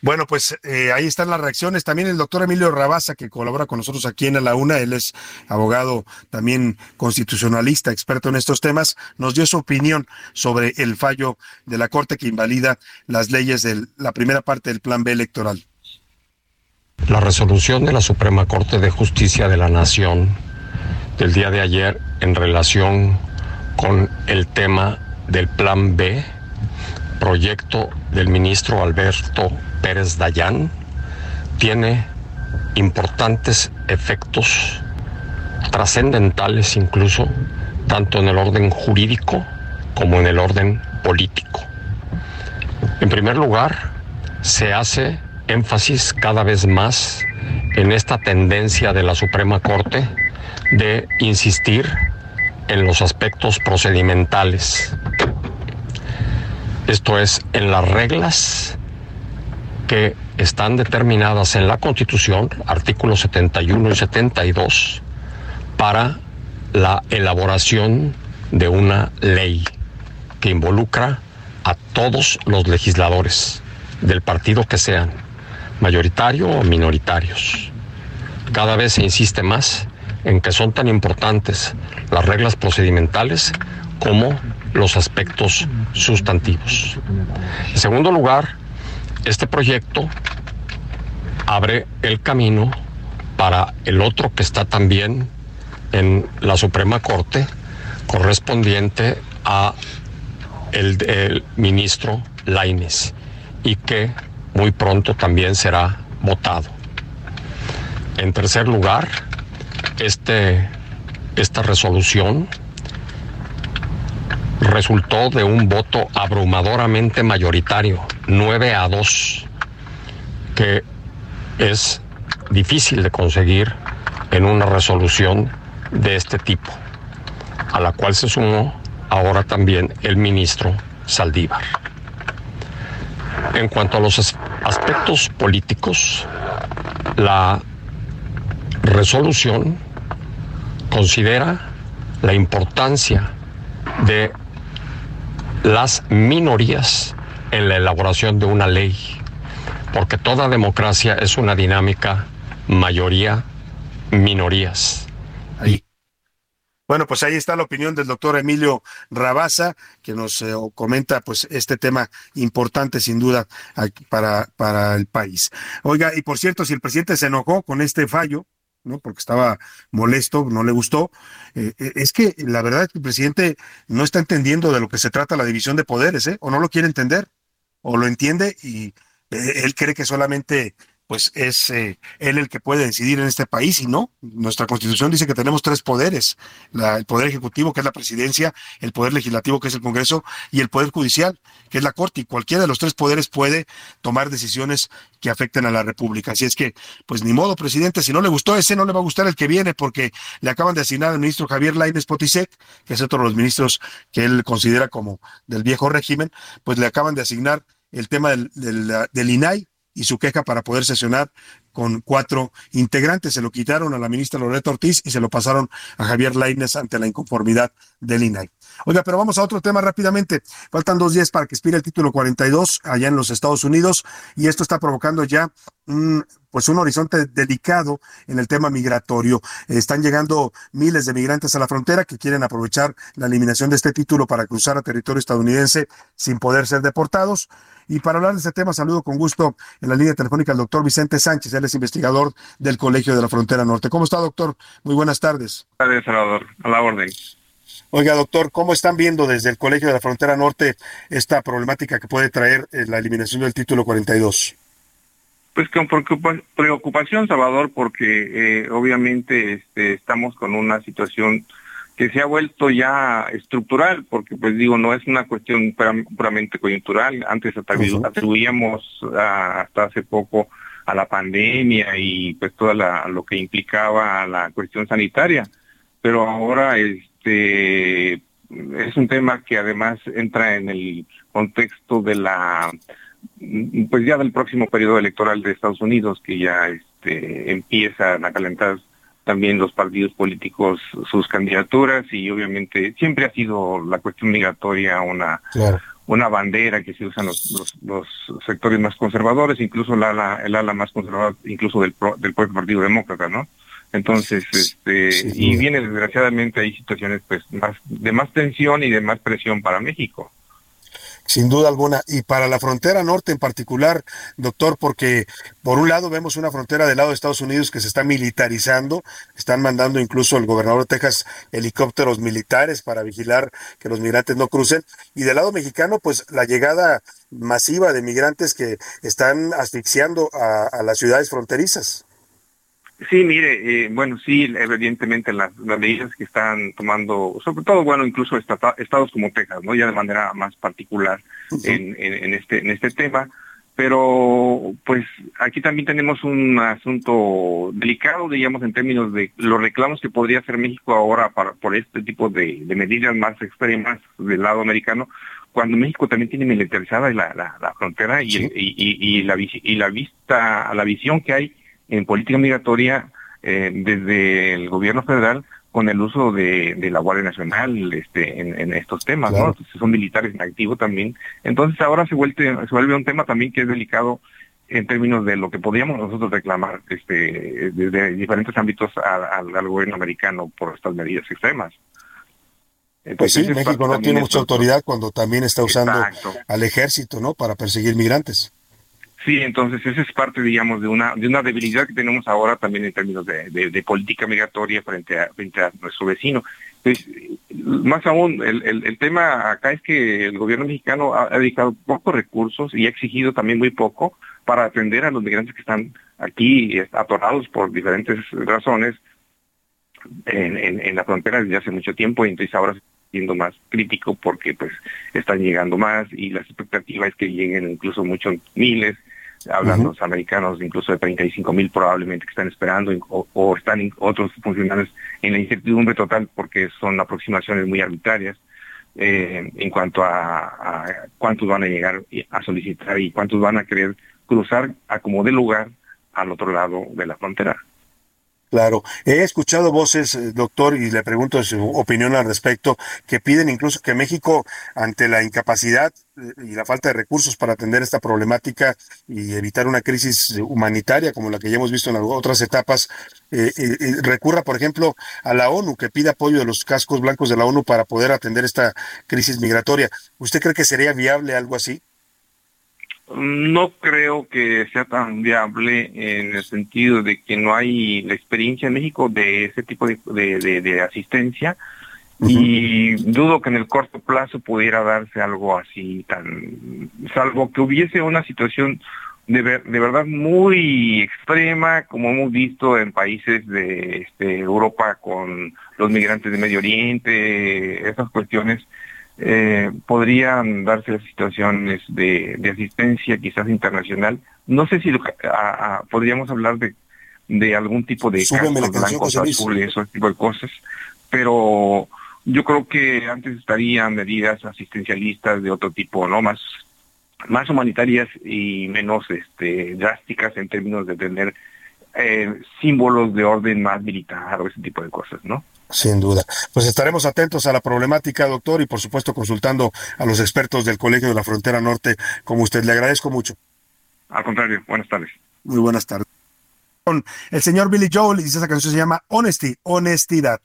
Bueno, pues eh, ahí están las reacciones. También el doctor Emilio Rabasa, que colabora con nosotros aquí en la UNA, él es abogado también constitucionalista, experto en estos temas, nos dio su opinión sobre el fallo de la Corte que invalida las leyes de la primera parte del Plan B electoral. La resolución de la Suprema Corte de Justicia de la Nación del día de ayer en relación con el tema del Plan B proyecto del ministro Alberto Pérez Dayán tiene importantes efectos trascendentales incluso, tanto en el orden jurídico como en el orden político. En primer lugar, se hace énfasis cada vez más en esta tendencia de la Suprema Corte de insistir en los aspectos procedimentales esto es, en las reglas que están determinadas en la Constitución, artículos 71 y 72, para la elaboración de una ley que involucra a todos los legisladores del partido que sean, mayoritario o minoritarios. Cada vez se insiste más en que son tan importantes las reglas procedimentales como los aspectos sustantivos. En segundo lugar, este proyecto abre el camino para el otro que está también en la Suprema Corte, correspondiente a el, ministro Laines, y que muy pronto también será votado. En tercer lugar, este, esta resolución resultó de un voto abrumadoramente mayoritario, 9 a 2, que es difícil de conseguir en una resolución de este tipo, a la cual se sumó ahora también el ministro Saldívar. En cuanto a los aspectos políticos, la resolución considera la importancia de las minorías en la elaboración de una ley, porque toda democracia es una dinámica mayoría, minorías. Ahí. Bueno, pues ahí está la opinión del doctor Emilio Rabasa, que nos eh, comenta pues este tema importante sin duda para, para el país. Oiga, y por cierto, si el presidente se enojó con este fallo, ¿no? Porque estaba molesto, no le gustó. Eh, eh, es que la verdad es que el presidente no está entendiendo de lo que se trata la división de poderes, ¿eh? O no lo quiere entender, o lo entiende y él cree que solamente pues es eh, él el que puede decidir en este país y no. Nuestra constitución dice que tenemos tres poderes, el poder ejecutivo que es la presidencia, el poder legislativo que es el Congreso y el poder judicial que es la Corte y cualquiera de los tres poderes puede tomar decisiones que afecten a la República. Así es que, pues ni modo, presidente, si no le gustó ese, no le va a gustar el que viene porque le acaban de asignar al ministro Javier Lainez Potisek, que es otro de los ministros que él considera como del viejo régimen, pues le acaban de asignar el tema del, del INAI, y su queja para poder sesionar con cuatro integrantes. Se lo quitaron a la ministra Loreto Ortiz y se lo pasaron a Javier Lainez ante la inconformidad del INAI. Oiga, pero vamos a otro tema rápidamente. Faltan dos días para que expire el título 42 allá en los Estados Unidos y esto está provocando ya un, pues un horizonte delicado en el tema migratorio. Están llegando miles de migrantes a la frontera que quieren aprovechar la eliminación de este título para cruzar a territorio estadounidense sin poder ser deportados. Y para hablar de este tema, saludo con gusto en la línea telefónica al doctor Vicente Sánchez, él es investigador del Colegio de la Frontera Norte. ¿Cómo está, doctor? Muy buenas tardes. Buenas Salvador. A la orden. Oiga, doctor, ¿cómo están viendo desde el Colegio de la Frontera Norte esta problemática que puede traer eh, la eliminación del título 42? Pues con preocupación, Salvador, porque eh, obviamente este, estamos con una situación que se ha vuelto ya estructural, porque pues digo, no es una cuestión puramente coyuntural. Antes atribuíamos hasta hace poco a la pandemia y pues todo lo que implicaba la cuestión sanitaria, pero ahora este es un tema que además entra en el contexto de la pues ya del próximo periodo electoral de Estados Unidos que ya este empiezan a calentar también los partidos políticos sus candidaturas y obviamente siempre ha sido la cuestión migratoria una una bandera que se usan los, los, sectores más conservadores, incluso el ala, el ala más conservador, incluso del, del propio Partido Demócrata, ¿no? Entonces, este, y viene desgraciadamente hay situaciones pues más de más tensión y de más presión para México sin duda alguna. Y para la frontera norte en particular, doctor, porque por un lado vemos una frontera del lado de Estados Unidos que se está militarizando, están mandando incluso el gobernador de Texas helicópteros militares para vigilar que los migrantes no crucen, y del lado mexicano, pues la llegada masiva de migrantes que están asfixiando a las ciudades fronterizas. Sí, mire, eh, bueno, sí, evidentemente las, medidas que están tomando, sobre todo, bueno, incluso estados como Texas, ¿no? Ya de manera más particular en, en, este, en este tema, pero pues aquí también tenemos un asunto delicado, digamos, en términos de los reclamos que podría hacer México ahora para, por este tipo de, medidas más extremas del lado americano, cuando México también tiene militarizada la, la, frontera y, y, y, la, y la vista, la visión que hay en política migratoria eh, desde el gobierno federal con el uso de, la Guardia Nacional este, en, estos temas, ¿no? son militares en activo también. Entonces ahora se vuelve, se vuelve un tema también que es delicado en términos de lo que podríamos nosotros reclamar este, desde diferentes ámbitos al gobierno americano por estas medidas extremas. pues sí, México no tiene mucha autoridad cuando también está usando al ejército, ¿no? Para perseguir migrantes. Sí, entonces esa es parte, digamos, de una de una debilidad que tenemos ahora también en términos de, política migratoria frente a, frente a nuestro vecino. Pues, más aún, el, el, tema acá es que el gobierno mexicano ha, dedicado pocos recursos y ha exigido también muy poco para atender a los migrantes que están aquí atorados por diferentes razones en, en, la frontera desde hace mucho tiempo y entonces ahora siendo más crítico porque pues están llegando más y la expectativa es que lleguen incluso muchos miles hablan los americanos incluso de 35 mil probablemente que están esperando o, están otros funcionarios en la incertidumbre total porque son aproximaciones muy arbitrarias eh, en cuanto a, cuántos van a llegar a solicitar y cuántos van a querer cruzar a como de lugar al otro lado de la frontera. Claro, he escuchado voces, eh, doctor, y le pregunto su opinión al respecto, que piden incluso que México, ante la incapacidad eh, y la falta de recursos para atender esta problemática y evitar una crisis humanitaria como la que ya hemos visto en otras etapas, eh, recurra, por ejemplo, a la ONU, que pida apoyo de los cascos blancos de la ONU para poder atender esta crisis migratoria. ¿Usted cree que sería viable algo así? No creo que sea tan viable en el sentido de que no hay la experiencia en México de ese tipo de, asistencia y dudo que en el corto plazo pudiera darse algo así tan, salvo que hubiese una situación de, de verdad muy extrema, como hemos visto en países de este, Europa con los migrantes de Medio Oriente, esas cuestiones, eh, podrían darse situaciones de, de, asistencia quizás internacional. No sé si podríamos hablar de, de algún tipo de cascos blancos, azules, ese tipo de cosas, pero yo creo que antes estarían medidas asistencialistas de otro tipo, ¿no? Más más humanitarias y menos este, drásticas en términos de tener eh, símbolos de orden más militar o ese tipo de cosas, ¿no? Sin duda. Pues estaremos atentos a la problemática, doctor, y por supuesto consultando a los expertos del Colegio de la Frontera Norte, como usted. Le agradezco mucho. Al contrario, buenas tardes. Muy buenas tardes. El señor Billy Joel dice esa canción se llama Honesty, Honestidad.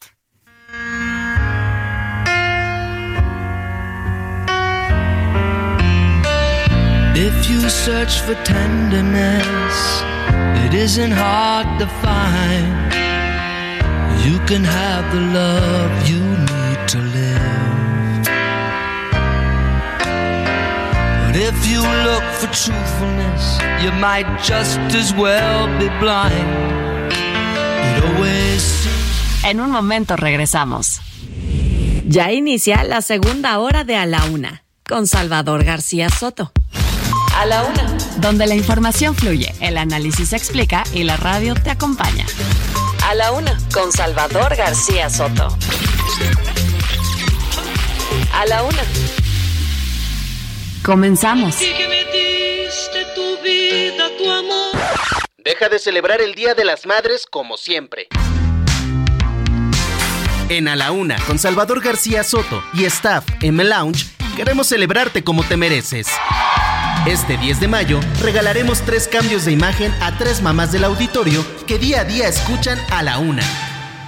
If you search for tenderness, it isn't hard to find. You can have the love you need to live. But if you look for truthfulness, you might just as well be blind. It always En un momento regresamos. Ya inicia la segunda hora de A la Una con Salvador García Soto. A la una. Donde la información fluye, el análisis se explica y la radio te acompaña. A la una, con Salvador García Soto. A la una. Comenzamos. Deja de celebrar el Día de las Madres como siempre. En A la Una, con Salvador García Soto y staff M Lounge, queremos celebrarte como te mereces. Este 10 de mayo regalaremos tres cambios de imagen a tres mamás del auditorio que día a día escuchan a la una.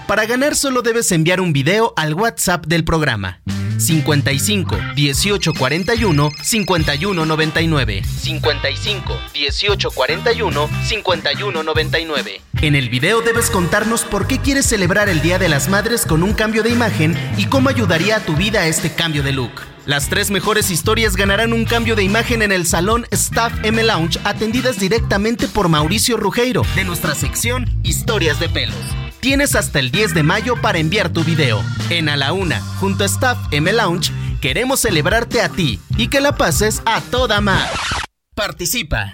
Para ganar solo debes enviar un video al WhatsApp del programa. 55 18 41 51 99 55 18 41 51 99 En el video debes contarnos por qué quieres celebrar el Día de las Madres con un cambio de imagen y cómo ayudaría a tu vida este cambio de look. Las tres mejores historias ganarán un cambio de imagen en el salón Staff M Lounge atendidas directamente por Mauricio Rugeiro de nuestra sección Historias de pelos. Tienes hasta el 10 de mayo para enviar tu video. En A la Una, junto a Staff M Lounge, queremos celebrarte a ti y que la pases a toda mar. Participa.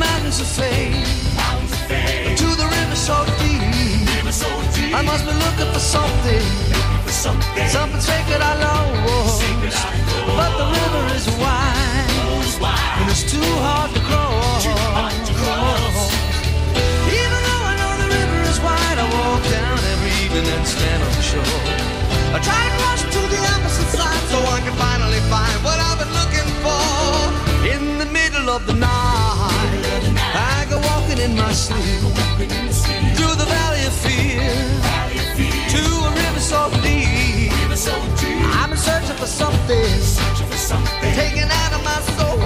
Mountains of fame, to the river so deep. I must be looking for something, something sacred I lost. But the river is wide, and it's too hard to cross. Even though I know the river is wide, I walk down every evening and stand on the shore. I try to cross to the opposite side so I can finally find of the night. I go walking in my sleep through the valley of fear to a river so deep. I'm searching for something taken out of my soul,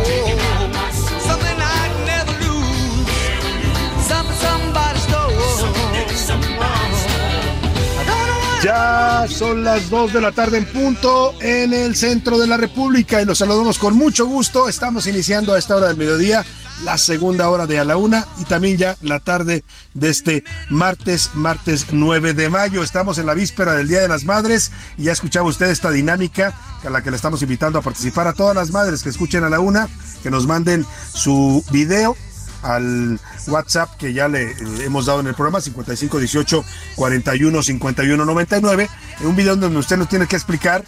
Son las 2 de la tarde en punto en el centro de la República y los saludamos con mucho gusto. Estamos iniciando a esta hora del mediodía la segunda hora de a la una y también ya la tarde de este martes, martes 9 de mayo. Estamos en la víspera del Día de las Madres y ya escuchaba usted esta dinámica a la que le estamos invitando a participar a todas las madres que escuchen a la una, que nos manden su video al WhatsApp que ya le eh, hemos dado en el programa 5518 41 51 99 en un video donde usted nos tiene que explicar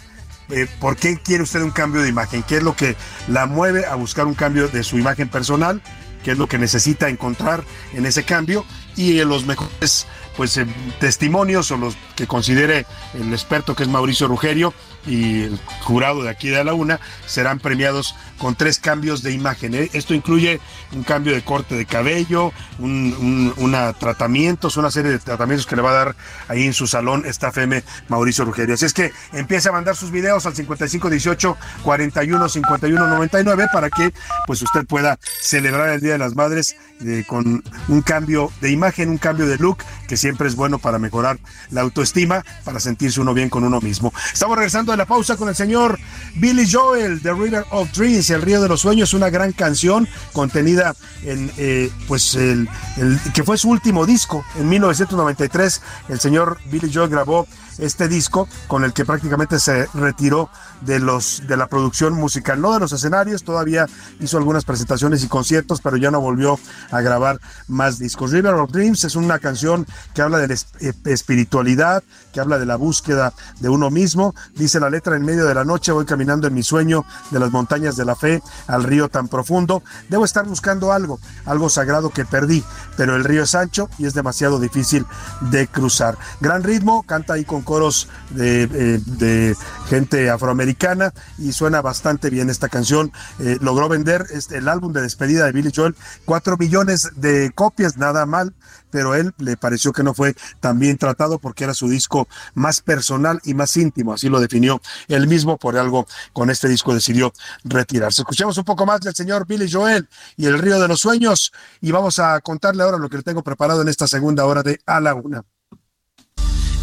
eh, por qué quiere usted un cambio de imagen, qué es lo que la mueve a buscar un cambio de su imagen personal qué es lo que necesita encontrar en ese cambio y los mejores pues eh, testimonios o los que considere el experto que es Mauricio Rugerio y el jurado de aquí de la una serán premiados con tres cambios de imagen. ¿eh? Esto incluye un cambio de corte de cabello, un, un una tratamientos, una serie de tratamientos que le va a dar ahí en su salón esta FM Mauricio Rugerio. Así es que empiece a mandar sus videos al 5518 41 51 99 para que pues usted pueda celebrar el Día de las Madres eh, con un cambio de imagen, un cambio de look que siempre es bueno para mejorar la autoestima, para sentirse uno bien con uno mismo. Estamos regresando de la pausa con el señor Billy Joel, The River of Dreams, El Río de los Sueños, una gran canción contenida en eh, pues el, el que fue su último disco en 1993. El señor Billy Joel grabó este disco con el que prácticamente se retiró de los de la producción musical, no de los escenarios, todavía hizo algunas presentaciones y conciertos, pero ya no volvió a grabar más discos. River of Dreams es una canción que habla de la eh, espiritualidad, que habla de la búsqueda de uno mismo. Dice la letra en medio de la noche, voy caminando en mi sueño de las montañas de la fe al río tan profundo. Debo estar buscando algo, algo sagrado que perdí, pero el río es ancho y es demasiado difícil de cruzar. Gran ritmo, canta ahí con coros de, eh, de gente afroamericana y suena bastante bien esta canción. Eh, logró vender este, el álbum de despedida de Billy Joel, cuatro millones de copias, nada mal, pero él le pareció que no fue tan bien tratado porque era su disco más personal y más íntimo, así lo definió él mismo, por algo con este disco decidió retirarse. Escuchemos un poco más del señor Billy Joel y el Río de los Sueños y vamos a contarle ahora lo que le tengo preparado en esta segunda hora de A la Una.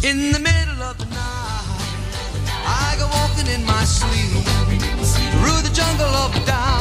In the middle of the night, I go walking in my sleep through the jungle of doubt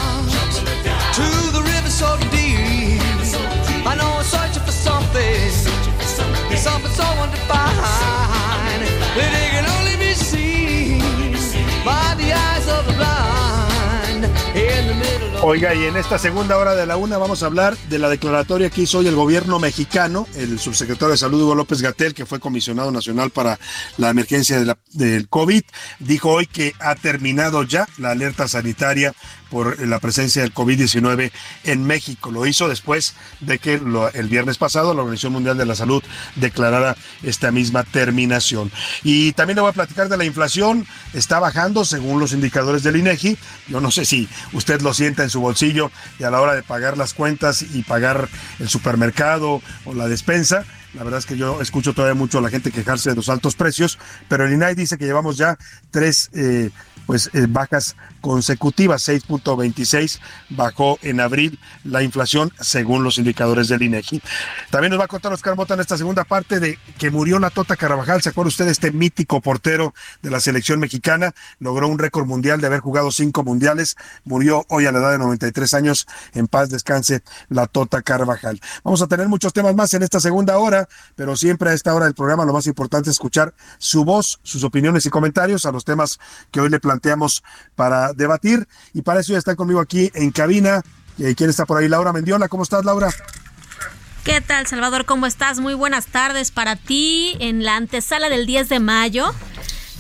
Oiga, y en esta segunda hora de la una vamos a hablar de la declaratoria que hizo hoy el gobierno mexicano, el subsecretario de Salud Hugo López Gatel, que fue comisionado nacional para la emergencia del COVID, dijo hoy que ha terminado ya la alerta sanitaria por la presencia del COVID-19 en México. Lo hizo después de que el viernes pasado la Organización Mundial de la Salud declarara esta misma terminación. Y también le voy a platicar de la inflación. Está bajando según los indicadores del INEGI. Yo no sé si usted lo sienta en su bolsillo y a la hora de pagar las cuentas y pagar el supermercado o la despensa. La verdad es que yo escucho todavía mucho a la gente quejarse de los altos precios, pero el INAI dice que llevamos ya tres eh, pues eh, bajas consecutivas, 6.26 bajó en abril la inflación según los indicadores del INEGI. También nos va a contar Oscar Mota en esta segunda parte de que murió la Tota Carvajal, ¿se acuerda usted de este mítico portero de la selección mexicana? Logró un récord mundial de haber jugado cinco mundiales, murió hoy a la edad de 93 años, en paz descanse la Tota Carvajal. Vamos a tener muchos temas más en esta segunda hora, pero siempre a esta hora del programa lo más importante es escuchar su voz, sus opiniones y comentarios a los temas que hoy le planteamos para debatir. Y para eso ya está conmigo aquí en cabina. Eh, ¿Quién está por ahí? Laura Mendiola. ¿Cómo estás, Laura? ¿Qué tal, Salvador? ¿Cómo estás? Muy buenas tardes para ti en la antesala del 10 de mayo.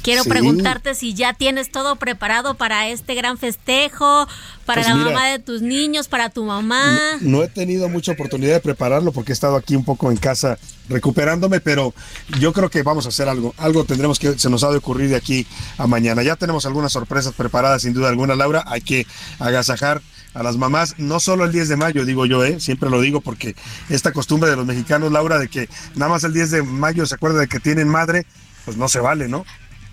Quiero Sí. preguntarte si ya tienes todo preparado para este gran festejo, para Pues la mira. mamá de tus niños, para tu mamá. No he tenido mucha oportunidad de prepararlo porque he estado aquí un poco en casa recuperándome, pero yo creo que vamos a hacer algo. Algo tendremos que, se nos ha de ocurrir de aquí a mañana. Ya tenemos algunas sorpresas preparadas, sin duda alguna, Laura. Hay que agasajar a las mamás, no solo el 10 de mayo, digo yo, ¿eh? siempre lo digo porque esta costumbre de los mexicanos, Laura, de que nada más el 10 de mayo se acuerda de que tienen madre, pues no se vale, ¿no?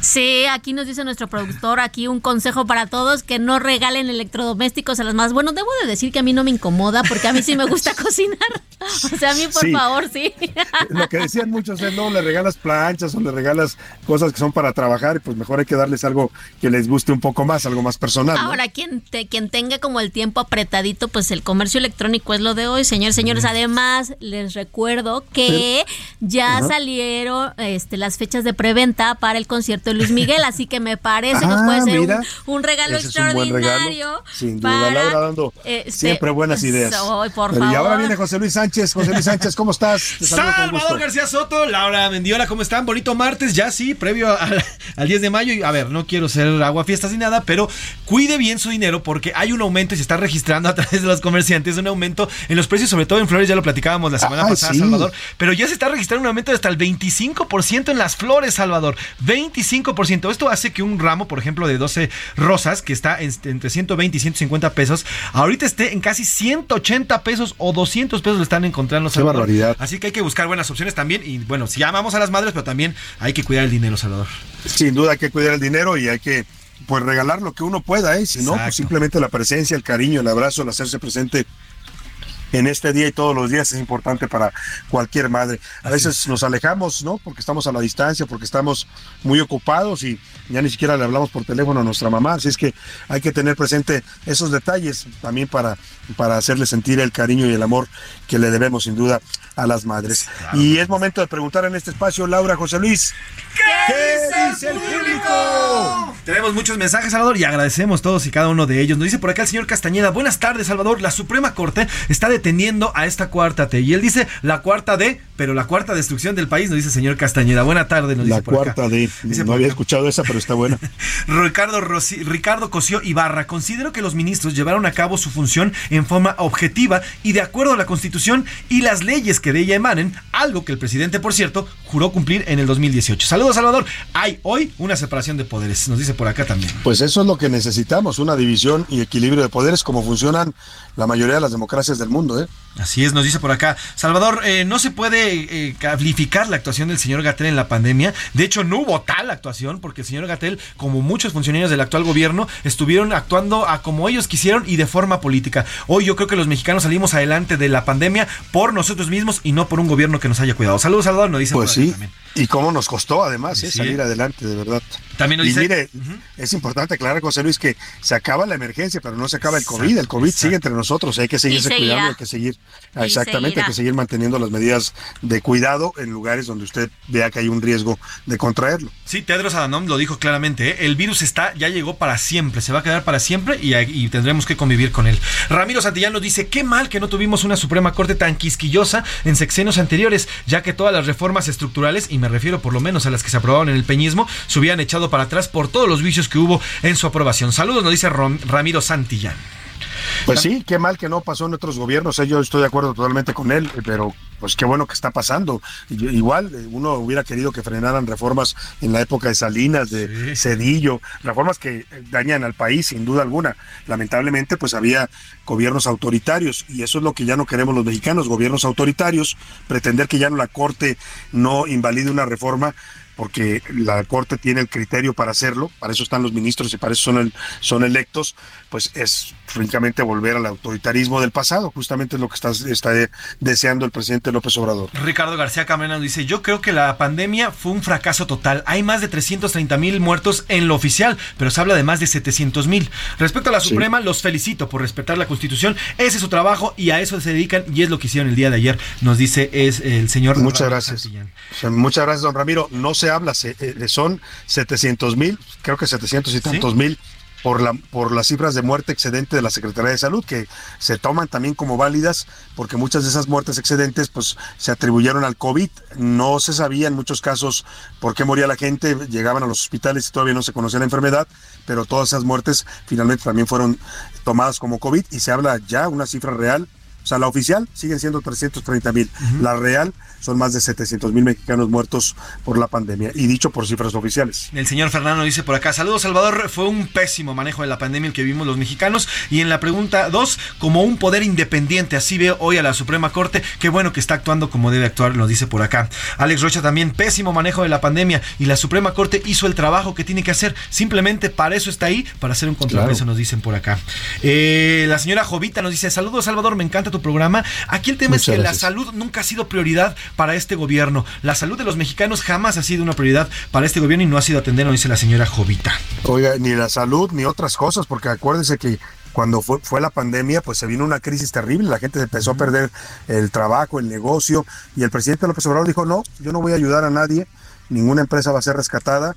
Sí, aquí nos dice nuestro productor, aquí un consejo para todos, que no regalen electrodomésticos a las más. Bueno, debo de decir que a mí no me incomoda porque a mí sí me gusta cocinar. O sea, a mí por Sí. favor, sí. Lo que decían muchos es, no, le regalas planchas o le regalas cosas que son para trabajar y pues mejor hay que darles algo que les guste un poco más, algo más personal. ¿no? Ahora, quien, te- quien tenga como el tiempo apretadito, pues el comercio electrónico es lo de hoy, señores, señores. Además, les recuerdo que ya Ajá. salieron este, las fechas de preventa para el concierto de Luis Miguel, así que me parece nos Ah, puede ser un, mira. un regalo Ese es un buen regalo. extraordinario. Sin duda, para, Laura dando este, siempre buenas ideas. Por Pero Y ahora favor. viene José Luis Sánchez. José Luis Sánchez, ¿cómo estás? Salvador García Soto, Laura Mendiola, ¿cómo están? Bonito martes, ya sí, previo al 10 de mayo. Y a ver, no quiero ser agua fiestas ni nada, pero cuide bien su dinero porque hay un aumento y se está registrando a través de los comerciantes, un aumento en los precios, sobre todo en flores, ya lo platicábamos la semana pasada, Salvador. Pero ya se está registrando un aumento de hasta el 25% en las flores, Salvador. 25%. Esto hace que un ramo, por ejemplo, de 12 rosas, que está entre 120 y 150 pesos, ahorita esté en casi 180 pesos o 200 pesos le están encontrando. Qué barbaridad. Así que hay que buscar buenas opciones también. Y bueno, si amamos a las madres, pero también hay que cuidar el dinero, Salvador. Sin duda hay que cuidar el dinero y hay que pues regalar lo que uno pueda, ¿eh? Si no, pues simplemente la presencia, el cariño, el abrazo, el hacerse presente en este día y todos los días es importante para cualquier madre. A veces nos alejamos, ¿no? Porque estamos a la distancia, porque estamos muy ocupados y ya ni siquiera le hablamos por teléfono a nuestra mamá. Así es que hay que tener presente esos detalles también para, para hacerle sentir el cariño y el amor que le debemos sin duda a las madres. Y es momento de preguntar en este espacio, Laura José Luis. ¿Qué, dice el público? Tenemos muchos mensajes, Salvador, y agradecemos todos y cada uno de ellos. Nos dice por acá el señor Castañeda, buenas tardes, Salvador. La Suprema Corte está deteniendo a esta cuarta T. Y él dice la cuarta D, pero la cuarta destrucción del país, nos dice el señor Castañeda. Buena tarde, nos la dice por cuarta D. no había escuchado esa, pero está buena. Ricardo, Rossi, Ricardo Cosío Ibarra, considero que los ministros llevaron a cabo su función en forma objetiva y de acuerdo a la Constitución y las leyes que de ella emanen, algo que el presidente, por cierto, juró cumplir en el 2018. Saludos, Salvador. Hay hoy una separación de poderes, nos dice por acá también. Pues eso es lo que necesitamos, una división y equilibrio de poderes como funcionan la mayoría de las democracias del mundo. ¿eh? Así es, nos dice por acá. Salvador, eh, no se puede eh, calificar la actuación del señor Gatel en la pandemia. De hecho, no hubo tal actuación porque el señor Gatel, como muchos funcionarios del actual gobierno, estuvieron actuando a como ellos quisieron y de forma política. Hoy yo creo que los mexicanos salimos adelante de la pandemia por nosotros mismos y no por un gobierno que nos haya cuidado. Saludos, Salvador, nos dice Pues sí, y cómo nos costó además ¿eh? salir adelante, de verdad. También nos y dice... mire, es importante aclarar, José Luis, que se acaba la emergencia, pero no se acaba el COVID. El COVID sigue entre nosotros, hay que seguirse cuidando, hay que seguir, exactamente, hay que seguir manteniendo las medidas de cuidado en lugares donde usted vea que hay un riesgo de contraerlo. Sí, Tedros Adhanom lo dijo claramente, ¿eh? el virus está, ya llegó para siempre, se va a quedar para siempre y, y tendremos que convivir con él. Ramiro Santillán nos dice, qué mal que no tuvimos una Suprema Corte tan quisquillosa en sexenios anteriores, ya que todas las reformas estructurales, y me refiero por lo menos a las que se aprobaron en el peñismo, se hubieran echado para atrás por todos los vicios que hubo en su aprobación. Saludos, nos dice Ramiro Santillán. Pues sí, qué mal que no pasó en otros gobiernos, eh, yo estoy de acuerdo totalmente con él, pero pues qué bueno que está pasando. Igual eh, uno hubiera querido que frenaran reformas en la época de Salinas, de Cedillo, reformas que dañan al país sin duda alguna. Lamentablemente pues había gobiernos autoritarios y eso es lo que ya no queremos los mexicanos, gobiernos autoritarios, pretender que ya no la Corte no invalide una reforma porque la Corte tiene el criterio para hacerlo, para eso están los ministros y para eso son, el, son electos, pues es francamente volver al autoritarismo del pasado, justamente es lo que está, está deseando el presidente López Obrador. Ricardo García Camarena dice, yo creo que la pandemia fue un fracaso total, hay más de 330 mil muertos en lo oficial, pero se habla de más de 700 mil. Respecto a la Suprema, los felicito por respetar la Constitución, ese es su trabajo y a eso se dedican y es lo que hicieron el día de ayer, nos dice es el señor. Muchas gracias. Muchas gracias, don Ramiro. No se habla, eh, son 700 mil, creo que 700 y tantos mil por, la, por las cifras de muerte excedente de la Secretaría de Salud, que se toman también como válidas, porque muchas de esas muertes excedentes pues, se atribuyeron al COVID. No se sabía en muchos casos por qué moría la gente, llegaban a los hospitales y todavía no se conocía la enfermedad, pero todas esas muertes finalmente también fueron tomadas como COVID y se habla ya una cifra real o sea, la oficial siguen siendo 330 mil. La real son más de 700 mil mexicanos muertos por la pandemia. Y dicho por cifras oficiales. El señor Fernando dice por acá, saludos Salvador, fue un pésimo manejo de la pandemia el que vimos los mexicanos. Y en la pregunta 2, como un poder independiente, así veo hoy a la Suprema Corte, qué bueno que está actuando como debe actuar, nos dice por acá. Alex Rocha también, pésimo manejo de la pandemia. Y la Suprema Corte hizo el trabajo que tiene que hacer. Simplemente para eso está ahí, para hacer un contrapeso, nos dicen por acá. Eh, la señora Jovita nos dice, saludos Salvador, me encanta tu programa. Aquí el tema es que la salud nunca ha sido prioridad para este gobierno. La salud de los mexicanos jamás ha sido una prioridad para este gobierno y no ha sido atender, nos dice la señora Jovita. Oiga, ni la salud ni otras cosas, porque acuérdense que cuando fue, fue, la pandemia, pues se vino una crisis terrible, la gente empezó a perder el trabajo, el negocio, y el presidente López Obrador dijo, no, yo no voy a ayudar a nadie, ninguna empresa va a ser rescatada,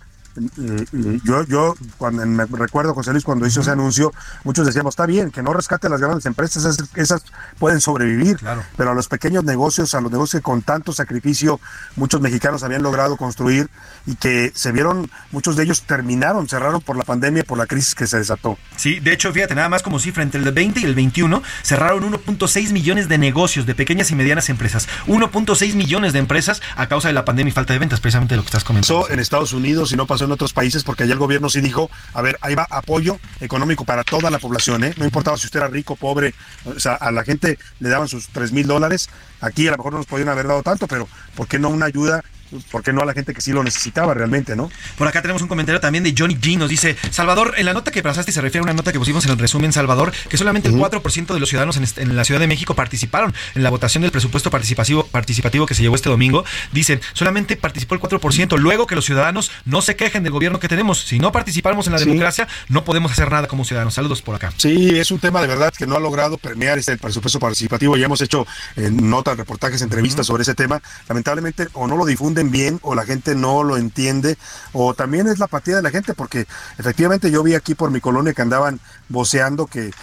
yo, yo cuando me recuerdo, José Luis, cuando hizo ese anuncio, muchos decíamos, está bien, que no rescate a las grandes empresas, esas, esas pueden sobrevivir, pero a los pequeños negocios, a los negocios que con tanto sacrificio muchos mexicanos habían logrado construir y que se vieron, muchos de ellos terminaron, cerraron por la pandemia, por la crisis que se desató. Sí, de hecho, fíjate, nada más como cifra, entre el 20 y el 21 cerraron 1.6 millones de negocios de pequeñas y medianas empresas. 1.6 millones de empresas a causa de la pandemia y falta de ventas, precisamente lo que estás comentando. Pasó en Estados Unidos y no pasó en otros países porque allá el gobierno sí dijo, a ver, ahí va apoyo económico para toda la población, ¿eh? no importaba si usted era rico, pobre, o sea, a la gente le daban sus 3 mil dólares, aquí a lo mejor no nos podían haber dado tanto, pero ¿por qué no una ayuda ¿por qué no a la gente que sí lo necesitaba realmente, no? Por acá tenemos un comentario también de Johnny G. Nos dice, Salvador, en la nota que pasaste se refiere a una nota que pusimos en el resumen Salvador, que solamente el 4% de los ciudadanos en, en, la Ciudad de México participaron en la votación del presupuesto participativo, participativo que se llevó este domingo. Dicen, solamente participó el 4%, luego que los ciudadanos no se quejen del gobierno que tenemos. Si no participamos en la sí. democracia, no podemos hacer nada como ciudadanos. Saludos por acá. Sí, es un tema de verdad que no ha logrado permear este presupuesto participativo. Ya hemos hecho eh, notas, reportajes, entrevistas uh -huh. sobre ese tema. Lamentablemente, o no lo difunden bien, o la gente no lo entiende, o también es la apatía de la gente, porque efectivamente yo vi aquí por mi colonia que andaban voceando que eh,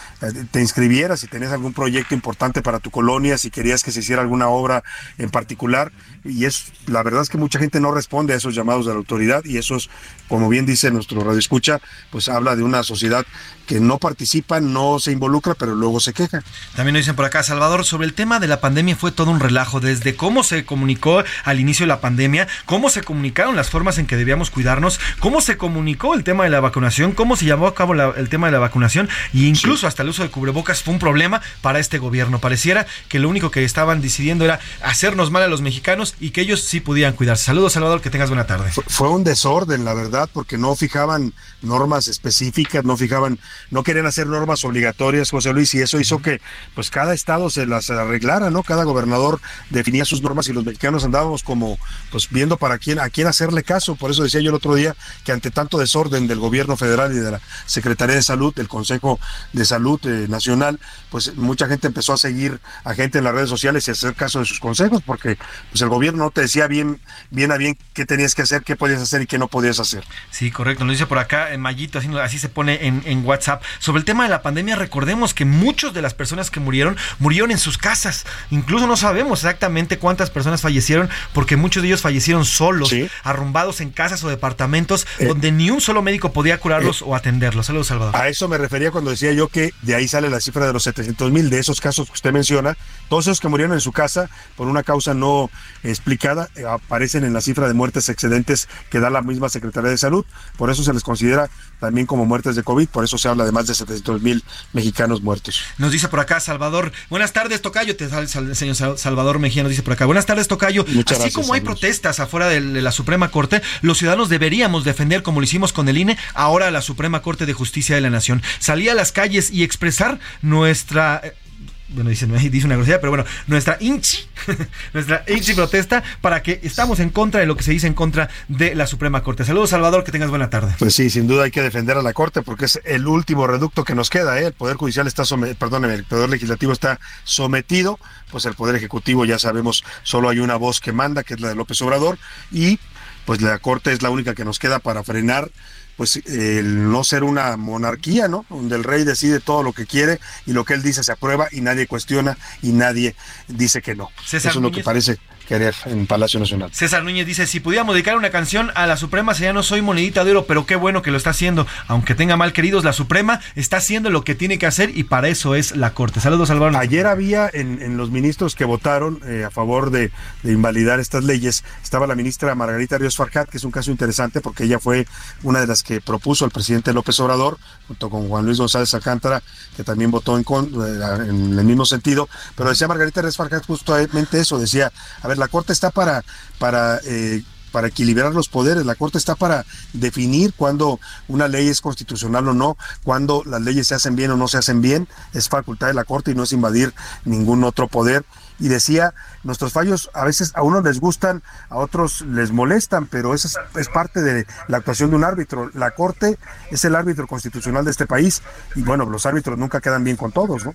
te inscribieras si tenías algún proyecto importante para tu colonia, si querías que se hiciera alguna obra en particular, y es la verdad es que mucha gente no responde a esos llamados de la autoridad, y eso es, como bien dice nuestro radio escucha, pues habla de una sociedad que no participa, no se involucra, pero luego se queja. También nos dicen por acá, Salvador, sobre el tema de la pandemia fue todo un relajo, desde cómo se comunicó al inicio de la pandemia, cómo se comunicaron las formas en que debíamos cuidarnos, cómo se comunicó el tema de la vacunación, cómo se llevó a cabo la, el tema de la vacunación, y incluso sí. hasta el uso de cubrebocas fue un problema para este gobierno. Pareciera que lo único que estaban decidiendo era hacernos mal a los mexicanos y que ellos sí podían cuidarse. Saludos, Salvador, que tengas buena tarde. Fue, fue un desorden, la verdad, porque no fijaban normas específicas, no fijaban no querían hacer normas obligatorias, José Luis, y eso hizo que pues cada estado se las arreglara, ¿no? Cada gobernador definía sus normas y los mexicanos andábamos como pues viendo para quién a quién hacerle caso. Por eso decía yo el otro día que ante tanto desorden del gobierno federal y de la Secretaría de Salud, del Consejo de Salud eh, Nacional, pues mucha gente empezó a seguir a gente en las redes sociales y a hacer caso de sus consejos porque pues el gobierno no te decía bien bien a bien qué tenías que hacer, qué podías hacer y qué no podías hacer. Sí, correcto. Nos dice por acá en Mayito, así, así se pone en, en WhatsApp. Sobre el tema de la pandemia, recordemos que muchas de las personas que murieron murieron en sus casas. Incluso no sabemos exactamente cuántas personas fallecieron porque muchos de ellos fallecieron solos, ¿Sí? arrumbados en casas o departamentos eh, donde ni un solo médico podía curarlos eh, o atenderlos. Saludos, Salvador. A eso me refería cuando decía yo que de ahí sale la cifra de los 700 mil, de esos casos que usted menciona. Todos esos que murieron en su casa por una causa no explicada eh, aparecen en la cifra de muertes excedentes que da la misma Secretaría de Salud. Por eso se les considera también como muertes de COVID, por eso se habla de más de 700 mil mexicanos muertos. Nos dice por acá Salvador, buenas tardes Tocayo, te sale el señor Salvador Mejía, nos dice por acá, buenas tardes Tocayo, Muchas así gracias, como hay protestas afuera de la Suprema Corte, los ciudadanos deberíamos defender como lo hicimos con el INE, ahora a la Suprema Corte de Justicia de la Nación, salir a las calles y expresar nuestra bueno, dice, dice una grosería, pero bueno, nuestra inchi, nuestra inchi protesta para que estamos en contra de lo que se dice en contra de la Suprema Corte. Saludos, Salvador, que tengas buena tarde. Pues sí, sin duda hay que defender a la Corte porque es el último reducto que nos queda, ¿eh? El Poder Judicial está sometido, perdóneme, el Poder Legislativo está sometido, pues el Poder Ejecutivo ya sabemos, solo hay una voz que manda, que es la de López Obrador, y pues la Corte es la única que nos queda para frenar pues el no ser una monarquía, ¿no? Donde el rey decide todo lo que quiere y lo que él dice se aprueba y nadie cuestiona y nadie dice que no. César Eso es lo que parece querer en Palacio Nacional. César Núñez dice, si pudiéramos dedicar una canción a la Suprema sería No Soy Monedita de Oro, pero qué bueno que lo está haciendo. Aunque tenga mal queridos, la Suprema está haciendo lo que tiene que hacer y para eso es la Corte. Saludos, Álvaro. Ayer había en, en los ministros que votaron eh, a favor de, de, invalidar estas leyes, estaba la ministra Margarita Ríos Farcat, que es un caso interesante porque ella fue una de las que propuso al presidente López Obrador, junto con Juan Luis González Alcántara, que también votó en, con, en el mismo sentido, pero decía Margarita Ríos Farcat justamente eso, decía, a ver, la Corte está para, para eh, para equilibrar los poderes. La Corte está para definir cuándo una ley es constitucional o no, cuándo las leyes se hacen bien o no se hacen bien. Es facultad de la Corte y no es invadir ningún otro poder. Y decía, nuestros fallos a veces a unos les gustan, a otros les molestan, pero eso es, es parte de la actuación de un árbitro. La Corte es el árbitro constitucional de este país y bueno, los árbitros nunca quedan bien con todos, ¿no?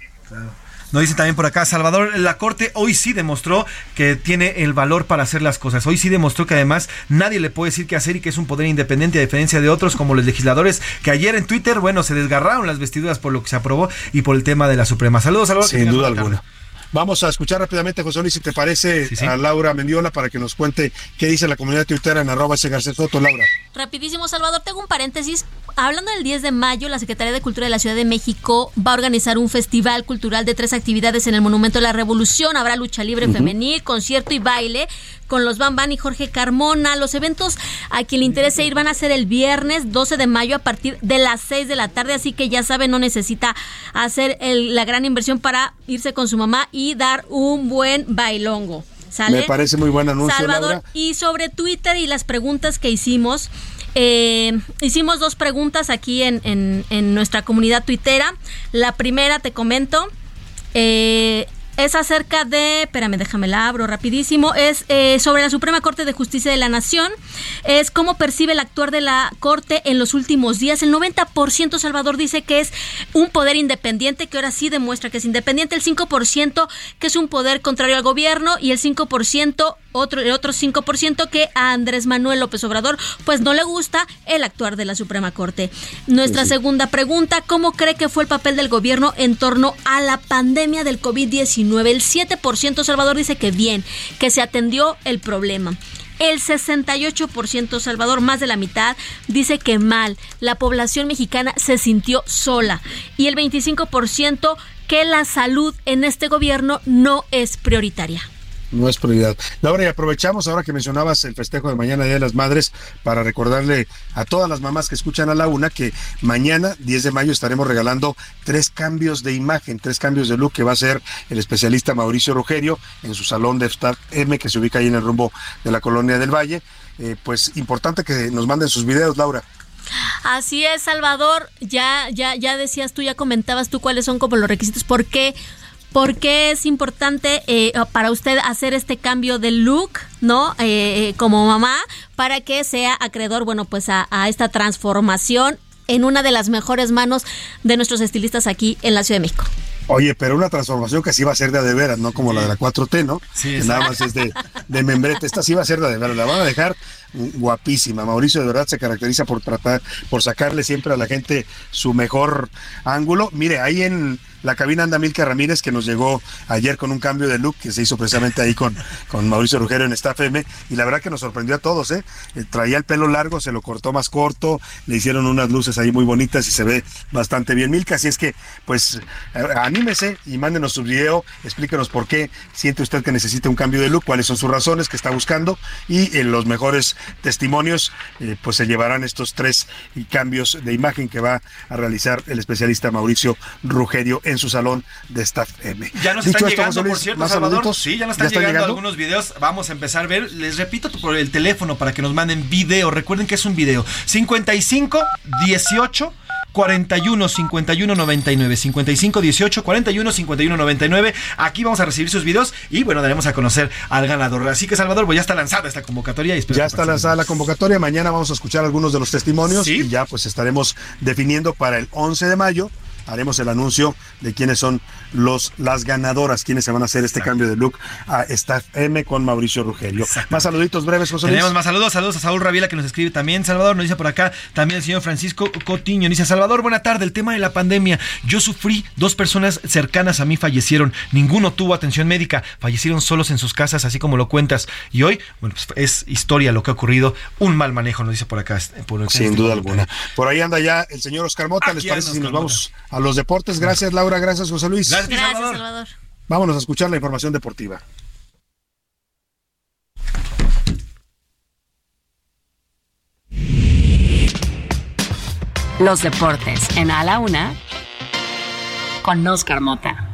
Nos dice también por acá, Salvador, la Corte hoy sí demostró que tiene el valor para hacer las cosas. Hoy sí demostró que además nadie le puede decir qué hacer y que es un poder independiente a diferencia de otros como los legisladores que ayer en Twitter, bueno, se desgarraron las vestiduras por lo que se aprobó y por el tema de la Suprema. Saludos, Salvador. Sin duda alguna. Vamos a escuchar rápidamente, José Luis, si te parece, a Laura Mendiola para que nos cuente qué dice la comunidad tuitera en arroba ese García Soto. Laura. Rapidísimo, Salvador, tengo un paréntesis. Hablando del 10 de mayo, la Secretaría de Cultura de la Ciudad de México va a organizar un festival cultural de tres actividades en el Monumento de la Revolución. Habrá lucha libre Ujú. femenil, concierto y baile con los Van y Jorge Carmona. Los eventos a quien le interese ir van a ser el viernes 12 de mayo a partir de las 6 de la tarde, así que ya sabe, no necesita hacer el- la gran inversión para irse con su mamá y dar un buen bailongo. ¿Sale? Me parece muy buen anuncio, Salvador, Laura. y sobre Twitter y las preguntas que hicimos, eh, hicimos dos preguntas aquí en, en- en nuestra comunidad tuitera. La primera, te comento, eh, es acerca de, espérame, déjame la abro rapidísimo, es eh, sobre la Suprema Corte de Justicia de la Nación, es cómo percibe el actuar de la Corte en los últimos días. El 90% Salvador dice que es un poder independiente, que ahora sí demuestra que es independiente, el 5% que es un poder contrario al gobierno y el 5% otro, el otro 5% que a Andrés Manuel López Obrador pues no le gusta el actuar de la Suprema Corte. Nuestra Sí, segunda pregunta, ¿cómo cree que fue el papel del gobierno en torno a la pandemia del COVID-19? El 7% Salvador dice que bien, que se atendió el problema. El 68% Salvador, más de la mitad, dice que mal. La población mexicana se sintió sola. Y el 25% que la salud en este gobierno no es prioritaria. No es prioridad. Laura, y aprovechamos ahora que mencionabas el festejo de mañana, Día de las Madres, para recordarle a todas las mamás que escuchan a la una que mañana, 10 de mayo, estaremos regalando tres cambios de imagen, tres cambios de look que va a hacer el especialista Mauricio Rogerio en su salón de Staff M, que se ubica ahí en el rumbo de la Colonia del Valle. Eh, pues importante que nos manden sus videos, Laura. Así es, Salvador. Ya, ya, ya decías tú, ya comentabas tú cuáles son como los requisitos. ¿Por qué? ¿Por qué es importante eh, para usted hacer este cambio de look, no? Eh, eh, como mamá, para que sea acreedor, bueno, pues a, a esta transformación en una de las mejores manos de nuestros estilistas aquí en la Ciudad de México. Oye, pero una transformación que sí va a ser de a de veras, no como la de la 4T, ¿no? Sí, que nada más es de, de membrete. Esta sí va a ser de a de veras, la van a dejar guapísima. Mauricio de verdad se caracteriza por tratar, por sacarle siempre a la gente su mejor ángulo. Mire, ahí en la cabina anda Milka Ramírez, que nos llegó ayer con un cambio de look que se hizo precisamente ahí con, con Mauricio Rugero en Staff M, y la verdad que nos sorprendió a todos, ¿eh? Eh, Traía el pelo largo, se lo cortó más corto, le hicieron unas luces ahí muy bonitas y se ve bastante bien Milka, así es que, pues, eh, anímese y mándenos su video, explíquenos por qué siente usted que necesita un cambio de look, cuáles son sus razones que está buscando, y en los mejores testimonios, eh, pues se llevarán estos tres cambios de imagen que va a realizar el especialista Mauricio Rugerio en su salón de Staff M. Ya nos Dicho están esto, llegando, Luis, por cierto, ¿más Salvador. saluditos? Sí, ya nos ¿Ya están, llegando, llegando? algunos videos. Vamos a empezar a ver. Les repito por el teléfono para que nos manden video. Recuerden que es un video. 55 18 41 51 99 55 18 41 51 99 aquí vamos a recibir sus videos y bueno daremos a conocer al ganador así que Salvador pues ya está lanzada esta convocatoria y espero Ya está lanzada la convocatoria. Mañana vamos a escuchar algunos de los testimonios y ya pues estaremos definiendo para el 11 de mayo. Haremos el anuncio de quiénes son los las ganadoras, quiénes se van a hacer este cambio de look a Staff M con Mauricio Rugerio. Más saluditos breves, José Luis. Tenemos más saludos, saludos a Saúl Ravila que nos escribe también. Salvador nos dice por acá, también el señor Francisco Cotiño. Dice, Salvador, buena tarde. El tema de la pandemia. Yo sufrí, dos personas cercanas a mí fallecieron. Ninguno tuvo atención médica. Fallecieron solos en sus casas, así como lo cuentas. Y hoy, bueno, pues es historia lo que ha ocurrido. Un mal manejo, nos dice por acá. este, por- Sin duda alguna. Por ahí anda ya el señor Oscar Mota. ¿Les parece si nos vamos a los deportes? Gracias, Laura. Gracias, José Luis. Gracias, Salvador. Vámonos a escuchar la información deportiva. Los deportes en A la Una con Oscar Mota.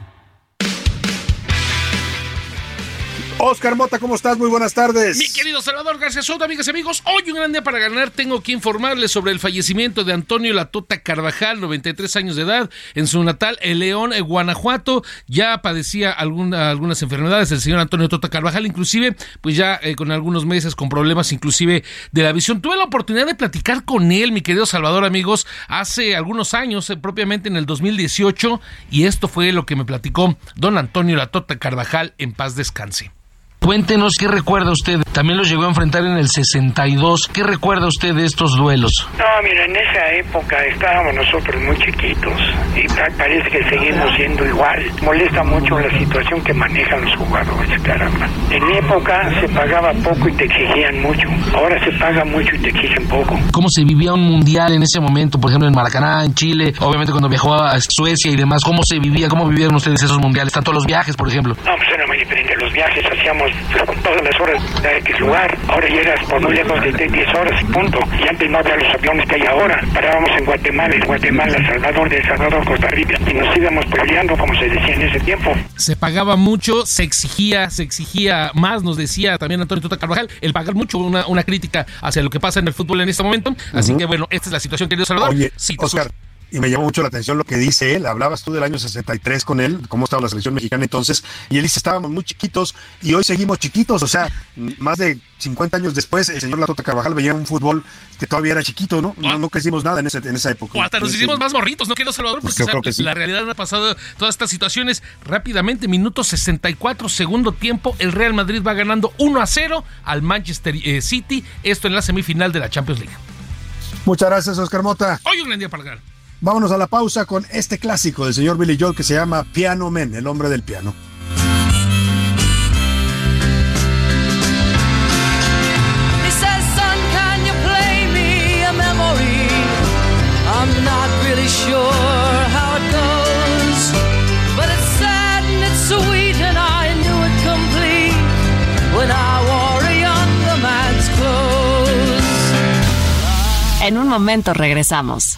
Oscar Mota, ¿cómo estás? Muy buenas tardes. Mi querido Salvador García Soto, amigas y amigos, hoy un gran día para ganar. Tengo que informarles sobre el fallecimiento de Antonio Latota Carvajal, 93 años de edad, en su natal el León, eh, Guanajuato. Ya padecía alguna, algunas enfermedades el señor Antonio Tota Carvajal, inclusive, pues ya eh, con algunos meses con problemas, inclusive de la visión. Tuve la oportunidad de platicar con él, mi querido Salvador, amigos, hace algunos años, eh, propiamente en el 2018, y esto fue lo que me platicó don Antonio Latota Carvajal, en paz descanse. Cuéntenos qué recuerda usted. También los llegó a enfrentar en el 62. ¿Qué recuerda usted de estos duelos? No, mira, en esa época estábamos nosotros muy chiquitos y pa- parece que seguimos siendo igual. Molesta mucho la situación que manejan los jugadores, caramba. En mi época se pagaba poco y te exigían mucho. Ahora se paga mucho y te exigen poco. ¿Cómo se vivía un mundial en ese momento? Por ejemplo, en Maracaná, en Chile, obviamente cuando viajó a Suecia y demás. ¿Cómo se vivía? ¿Cómo vivieron ustedes esos mundiales? Tanto los viajes, por ejemplo. No, pues era muy diferente. Los viajes hacíamos todas las horas de X lugar. Ahora llegas por muy lejos de 10 horas y punto. Y antes no había los aviones que hay ahora. Parábamos en Guatemala, en Guatemala, Salvador, de Salvador, Costa Rica. Y nos íbamos peleando, como se decía en ese tiempo. Se pagaba mucho, se exigía, se exigía más, nos decía también Antonio Tota Carvajal, el pagar mucho, una, una crítica hacia lo que pasa en el fútbol en este momento. Así que bueno, esta es la situación, querido Salvador. Oye, Sí, Oscar, y me llamó mucho la atención lo que dice él. Hablabas tú del año 63 con él, cómo estaba la selección mexicana entonces, y él dice, estábamos muy chiquitos y hoy seguimos chiquitos, o sea, más de 50 años después, el señor Latota Carvajal veía un fútbol que todavía era chiquito, ¿no? No, no crecimos nada en, ese, en esa época. O hasta nos hicimos más morritos, ¿no, querido Salvador? Porque Yo o sea, creo que sí. la realidad ha pasado todas estas situaciones rápidamente. Minuto 64, segundo tiempo. El Real Madrid va ganando 1 a 0 al Manchester eh, City. Esto en la semifinal de la Champions League. Muchas gracias, Oscar Mota. Hoy un gran día para ganar. Vámonos a la pausa con este clásico del señor Billy Joel que se llama Piano Man, el hombre del piano. En un momento regresamos.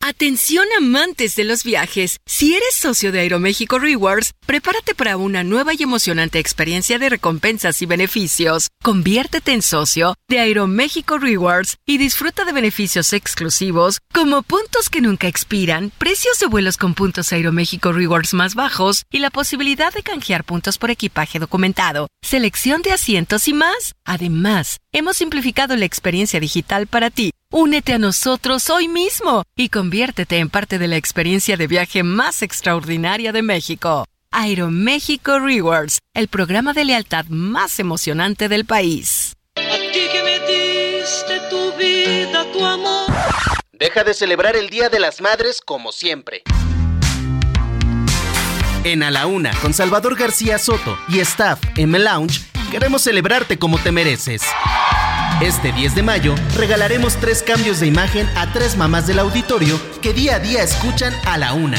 Atención amantes de los viajes. Si eres socio de Aeroméxico Rewards, prepárate para una nueva y emocionante experiencia de recompensas y beneficios. Conviértete en socio de Aeroméxico Rewards y disfruta de beneficios exclusivos como puntos que nunca expiran, precios de vuelos con puntos Aeroméxico Rewards más bajos y la posibilidad de canjear puntos por equipaje documentado, selección de asientos y más. Además, hemos simplificado la experiencia digital para ti. Únete a nosotros hoy mismo y conviértete en parte de la experiencia de viaje más extraordinaria de México. Aeroméxico Rewards, el programa de lealtad más emocionante del país. A ti que me diste tu vida, tu amor. Deja de celebrar el Día de las Madres como siempre. En A la Una, con Salvador García Soto y staff M Lounge, queremos celebrarte como te mereces. Este 10 de mayo regalaremos tres cambios de imagen a tres mamás del auditorio que día a día escuchan A la Una.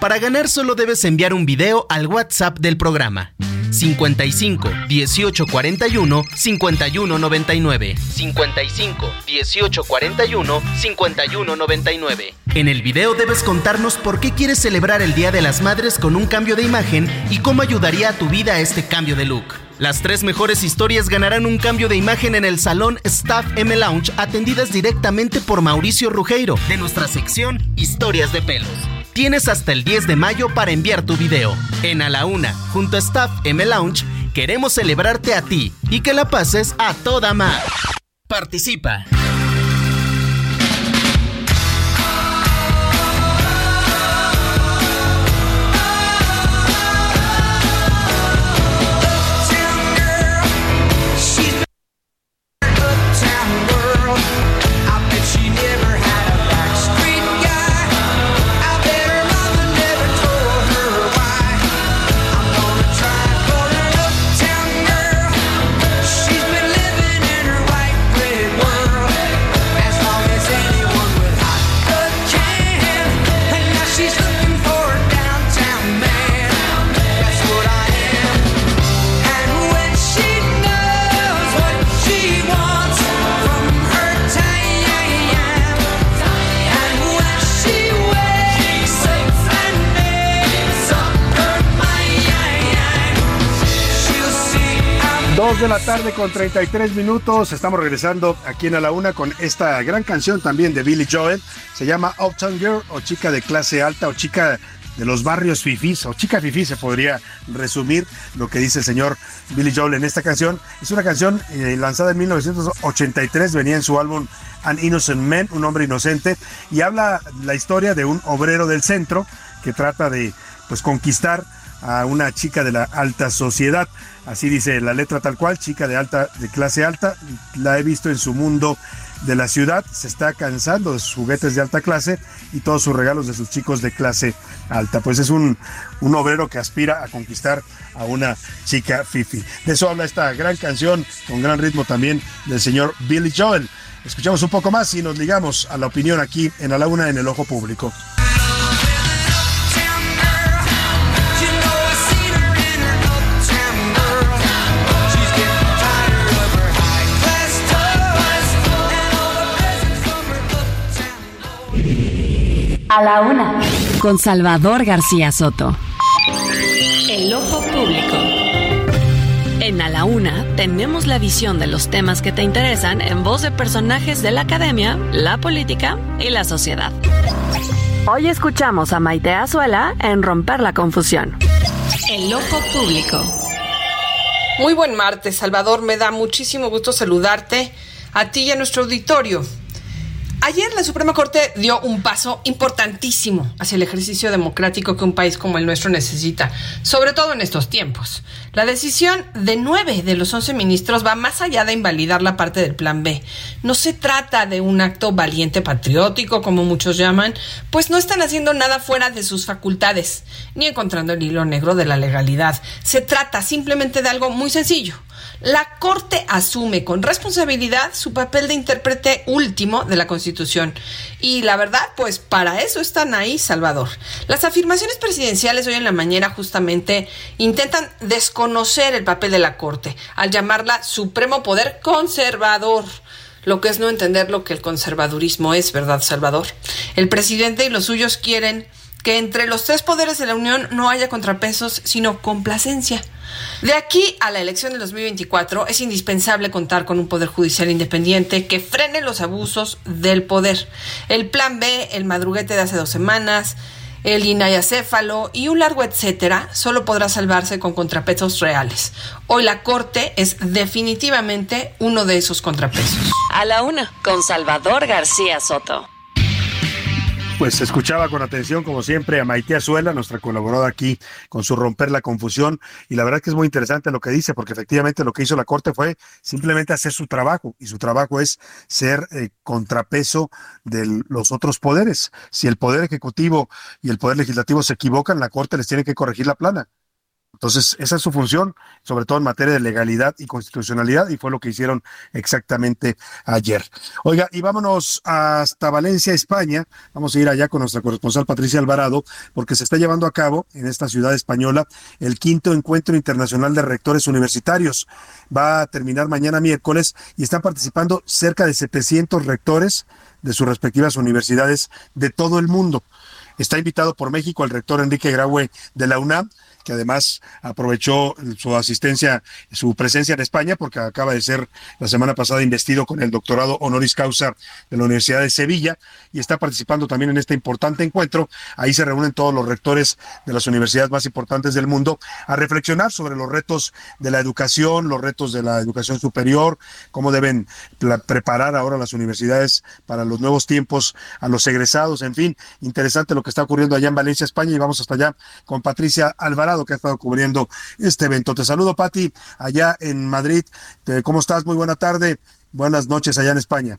Para ganar solo debes enviar un video al WhatsApp del programa. 55 18 41 51 99 55 18 41 51 99 En el video debes contarnos por qué quieres celebrar el Día de las Madres con un cambio de imagen y cómo ayudaría a tu vida este cambio de look. Las tres mejores historias ganarán un cambio de imagen en el salón Staff M Lounge atendidas directamente por Mauricio Rugeiro de nuestra sección Historias de pelos. Tienes hasta el 10 de mayo para enviar tu video. En A la Una, junto a Staff M Lounge, queremos celebrarte a ti y que la pases a toda mar. Participa. de la tarde con 33 minutos. Estamos regresando aquí en A la Una con esta gran canción también de Billy Joel. Se llama Uptown Girl o chica de clase alta o chica de los barrios fifís o chica fifí se podría resumir lo que dice el señor Billy Joel en esta canción. Es una canción eh, lanzada en 1983, venía en su álbum An Innocent Man, un hombre inocente, y habla la historia de un obrero del centro que trata de pues conquistar a una chica de la alta sociedad. Así dice la letra tal cual, chica de alta, de clase alta. La he visto en su mundo de la ciudad, se está cansando de sus juguetes de alta clase y todos sus regalos de sus chicos de clase alta. Pues es un, un obrero que aspira a conquistar a una chica fifi. De eso habla esta gran canción, con gran ritmo también, del señor Billy Joel. Escuchamos un poco más y nos ligamos a la opinión aquí en A la Una en el Ojo Público. A la una. Con Salvador García Soto. El ojo público. En A la Una tenemos la visión de los temas que te interesan en voz de personajes de la academia, la política y la sociedad. Hoy escuchamos a Maite Azuela en Romper la Confusión. El ojo público. Muy buen martes, Salvador. Me da muchísimo gusto saludarte a ti y a nuestro auditorio. Ayer la Suprema Corte dio un paso importantísimo hacia el ejercicio democrático que un país como el nuestro necesita, sobre todo en estos tiempos. La decisión de nueve de los once ministros va más allá de invalidar la parte del Plan B. No se trata de un acto valiente patriótico, como muchos llaman, pues no están haciendo nada fuera de sus facultades, ni encontrando el hilo negro de la legalidad. Se trata simplemente de algo muy sencillo la Corte asume con responsabilidad su papel de intérprete último de la Constitución. Y la verdad, pues para eso están ahí, Salvador. Las afirmaciones presidenciales hoy en la mañana justamente intentan desconocer el papel de la Corte al llamarla Supremo Poder Conservador lo que es no entender lo que el conservadurismo es, ¿verdad, Salvador? El presidente y los suyos quieren que entre los tres poderes de la Unión no haya contrapesos, sino complacencia. De aquí a la elección de 2024 es indispensable contar con un poder judicial independiente que frene los abusos del poder. El plan B, el madruguete de hace dos semanas, el inayacéfalo y un largo etcétera solo podrá salvarse con contrapesos reales. Hoy la Corte es definitivamente uno de esos contrapesos. A la una, con Salvador García Soto. Pues escuchaba con atención, como siempre, a Maite Azuela, nuestra colaboradora aquí, con su romper la confusión. Y la verdad que es muy interesante lo que dice, porque efectivamente lo que hizo la Corte fue simplemente hacer su trabajo. Y su trabajo es ser eh, contrapeso de los otros poderes. Si el Poder Ejecutivo y el Poder Legislativo se equivocan, la Corte les tiene que corregir la plana. Entonces, esa es su función, sobre todo en materia de legalidad y constitucionalidad, y fue lo que hicieron exactamente ayer. Oiga, y vámonos hasta Valencia, España. Vamos a ir allá con nuestra corresponsal Patricia Alvarado, porque se está llevando a cabo en esta ciudad española el quinto encuentro internacional de rectores universitarios. Va a terminar mañana miércoles y están participando cerca de 700 rectores de sus respectivas universidades de todo el mundo. Está invitado por México el rector Enrique Graue de la UNAM, que además aprovechó su asistencia, su presencia en España, porque acaba de ser la semana pasada investido con el doctorado honoris causa de la Universidad de Sevilla y está participando también en este importante encuentro. Ahí se reúnen todos los rectores de las universidades más importantes del mundo a reflexionar sobre los retos de la educación, los retos de la educación superior, cómo deben preparar ahora las universidades para los nuevos tiempos a los egresados, en fin, interesante lo que está ocurriendo allá en Valencia, España y vamos hasta allá con Patricia Alvarado que ha estado cubriendo este evento. Te saludo, Pati, allá en Madrid. ¿Cómo estás? Muy buena tarde. Buenas noches allá en España.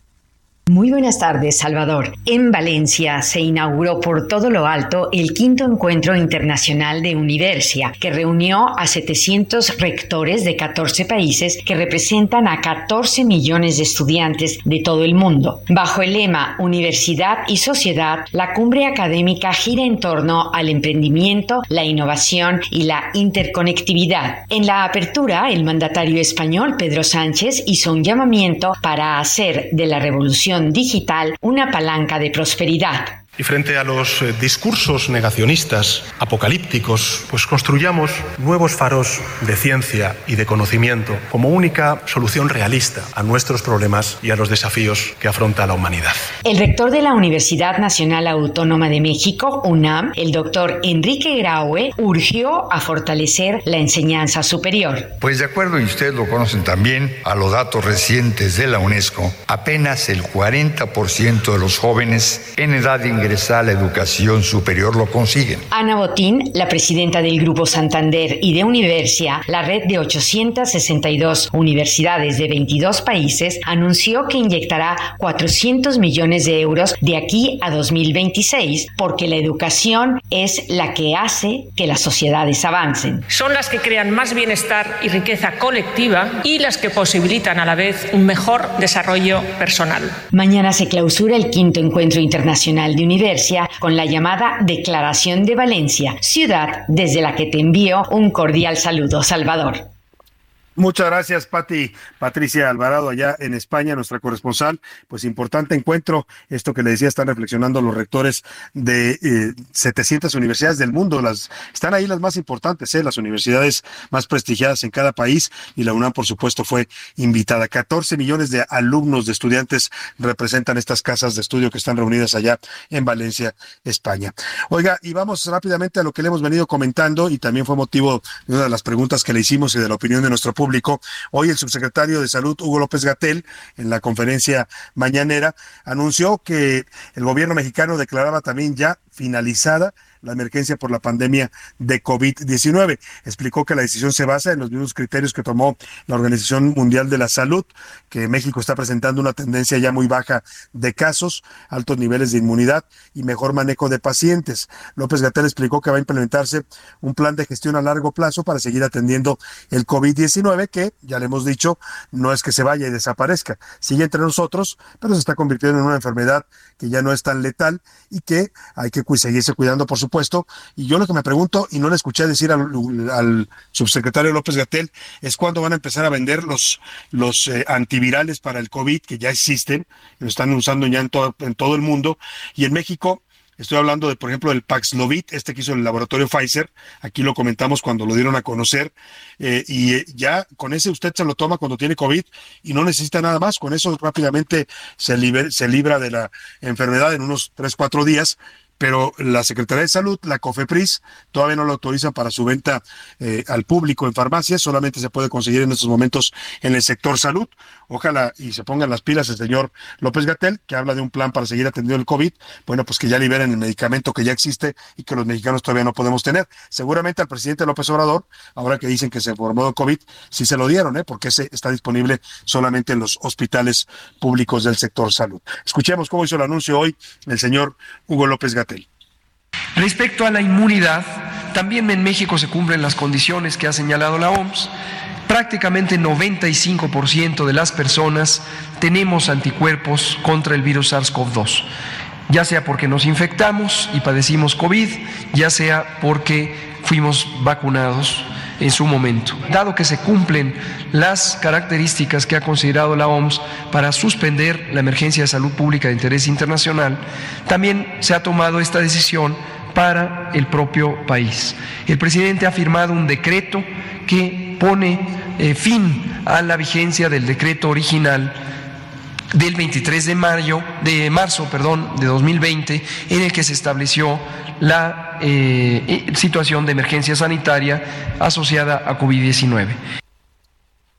Muy buenas tardes, Salvador. En Valencia se inauguró por todo lo alto el quinto encuentro internacional de Universia, que reunió a 700 rectores de 14 países que representan a 14 millones de estudiantes de todo el mundo. Bajo el lema Universidad y Sociedad, la cumbre académica gira en torno al emprendimiento, la innovación y la interconectividad. En la apertura, el mandatario español Pedro Sánchez hizo un llamamiento para hacer de la revolución digital una palanca de prosperidad. Y frente a los eh, discursos negacionistas, apocalípticos, pues construyamos nuevos faros de ciencia y de conocimiento como única solución realista a nuestros problemas y a los desafíos que afronta la humanidad. El rector de la Universidad Nacional Autónoma de México, UNAM, el doctor Enrique Graue, urgió a fortalecer la enseñanza superior. Pues de acuerdo, y ustedes lo conocen también, a los datos recientes de la UNESCO, apenas el 40% de los jóvenes en edad de ingresar a la educación superior lo consiguen. Ana Botín, la presidenta del Grupo Santander y de Universia, la red de 862 universidades de 22 países, anunció que inyectará 400 millones de euros de aquí a 2026 porque la educación es la que hace que las sociedades avancen. Son las que crean más bienestar y riqueza colectiva y las que posibilitan a la vez un mejor desarrollo personal. Mañana se clausura el quinto encuentro internacional de Con la llamada Declaración de Valencia, ciudad desde la que te envío un cordial saludo, Salvador. Muchas gracias, Pati. Patricia Alvarado, allá en España, nuestra corresponsal. Pues importante encuentro. Esto que le decía, están reflexionando los rectores de eh, 700 universidades del mundo. Las, están ahí las más importantes, ¿eh? las universidades más prestigiadas en cada país. Y la UNAM, por supuesto, fue invitada. 14 millones de alumnos, de estudiantes representan estas casas de estudio que están reunidas allá en Valencia, España. Oiga, y vamos rápidamente a lo que le hemos venido comentando y también fue motivo de una de las preguntas que le hicimos y de la opinión de nuestro público Hoy el subsecretario de Salud, Hugo López Gatel, en la conferencia mañanera, anunció que el gobierno mexicano declaraba también ya finalizada la emergencia por la pandemia de COVID-19. Explicó que la decisión se basa en los mismos criterios que tomó la Organización Mundial de la Salud, que México está presentando una tendencia ya muy baja de casos, altos niveles de inmunidad y mejor manejo de pacientes. López Gatel explicó que va a implementarse un plan de gestión a largo plazo para seguir atendiendo el COVID-19, que ya le hemos dicho, no es que se vaya y desaparezca, sigue entre nosotros, pero se está convirtiendo en una enfermedad que ya no es tan letal y que hay que seguirse cuidando, por supuesto. Y yo lo que me pregunto, y no le escuché decir al, subsecretario López Gatel, es cuándo van a empezar a vender los, los eh, antivirales para el COVID, que ya existen, lo están usando ya en todo, en todo el mundo. Y en México, Estoy hablando de, por ejemplo, del Paxlovid, este que hizo el laboratorio Pfizer. Aquí lo comentamos cuando lo dieron a conocer. Eh, y eh, ya con ese usted se lo toma cuando tiene COVID y no necesita nada más. Con eso rápidamente se, se libra de la enfermedad en unos 3, 4 días pero la Secretaría de Salud, la COFEPRIS, todavía no lo autoriza para su venta eh, al público en farmacias, solamente se puede conseguir en estos momentos en el sector salud. Ojalá y se pongan las pilas el señor López Gatel, que habla de un plan para seguir atendiendo el COVID, bueno, pues que ya liberen el medicamento que ya existe y que los mexicanos todavía no podemos tener. Seguramente al presidente López Obrador, ahora que dicen que se formó el COVID, sí se lo dieron, ¿eh? porque ese está disponible solamente en los hospitales públicos del sector salud. Escuchemos cómo hizo el anuncio hoy el señor Hugo López Gatel. Respecto a la inmunidad, también en México se cumplen las condiciones que ha señalado la OMS. Prácticamente 95% de las personas tenemos anticuerpos contra el virus SARS-CoV-2, ya sea porque nos infectamos y padecimos COVID, ya sea porque fuimos vacunados en su momento. Dado que se cumplen las características que ha considerado la OMS para suspender la emergencia de salud pública de interés internacional, también se ha tomado esta decisión para el propio país. El presidente ha firmado un decreto que pone eh, fin a la vigencia del decreto original del 23 de mayo de marzo, perdón, de 2020 en el que se estableció la eh, situación de emergencia sanitaria asociada a COVID-19.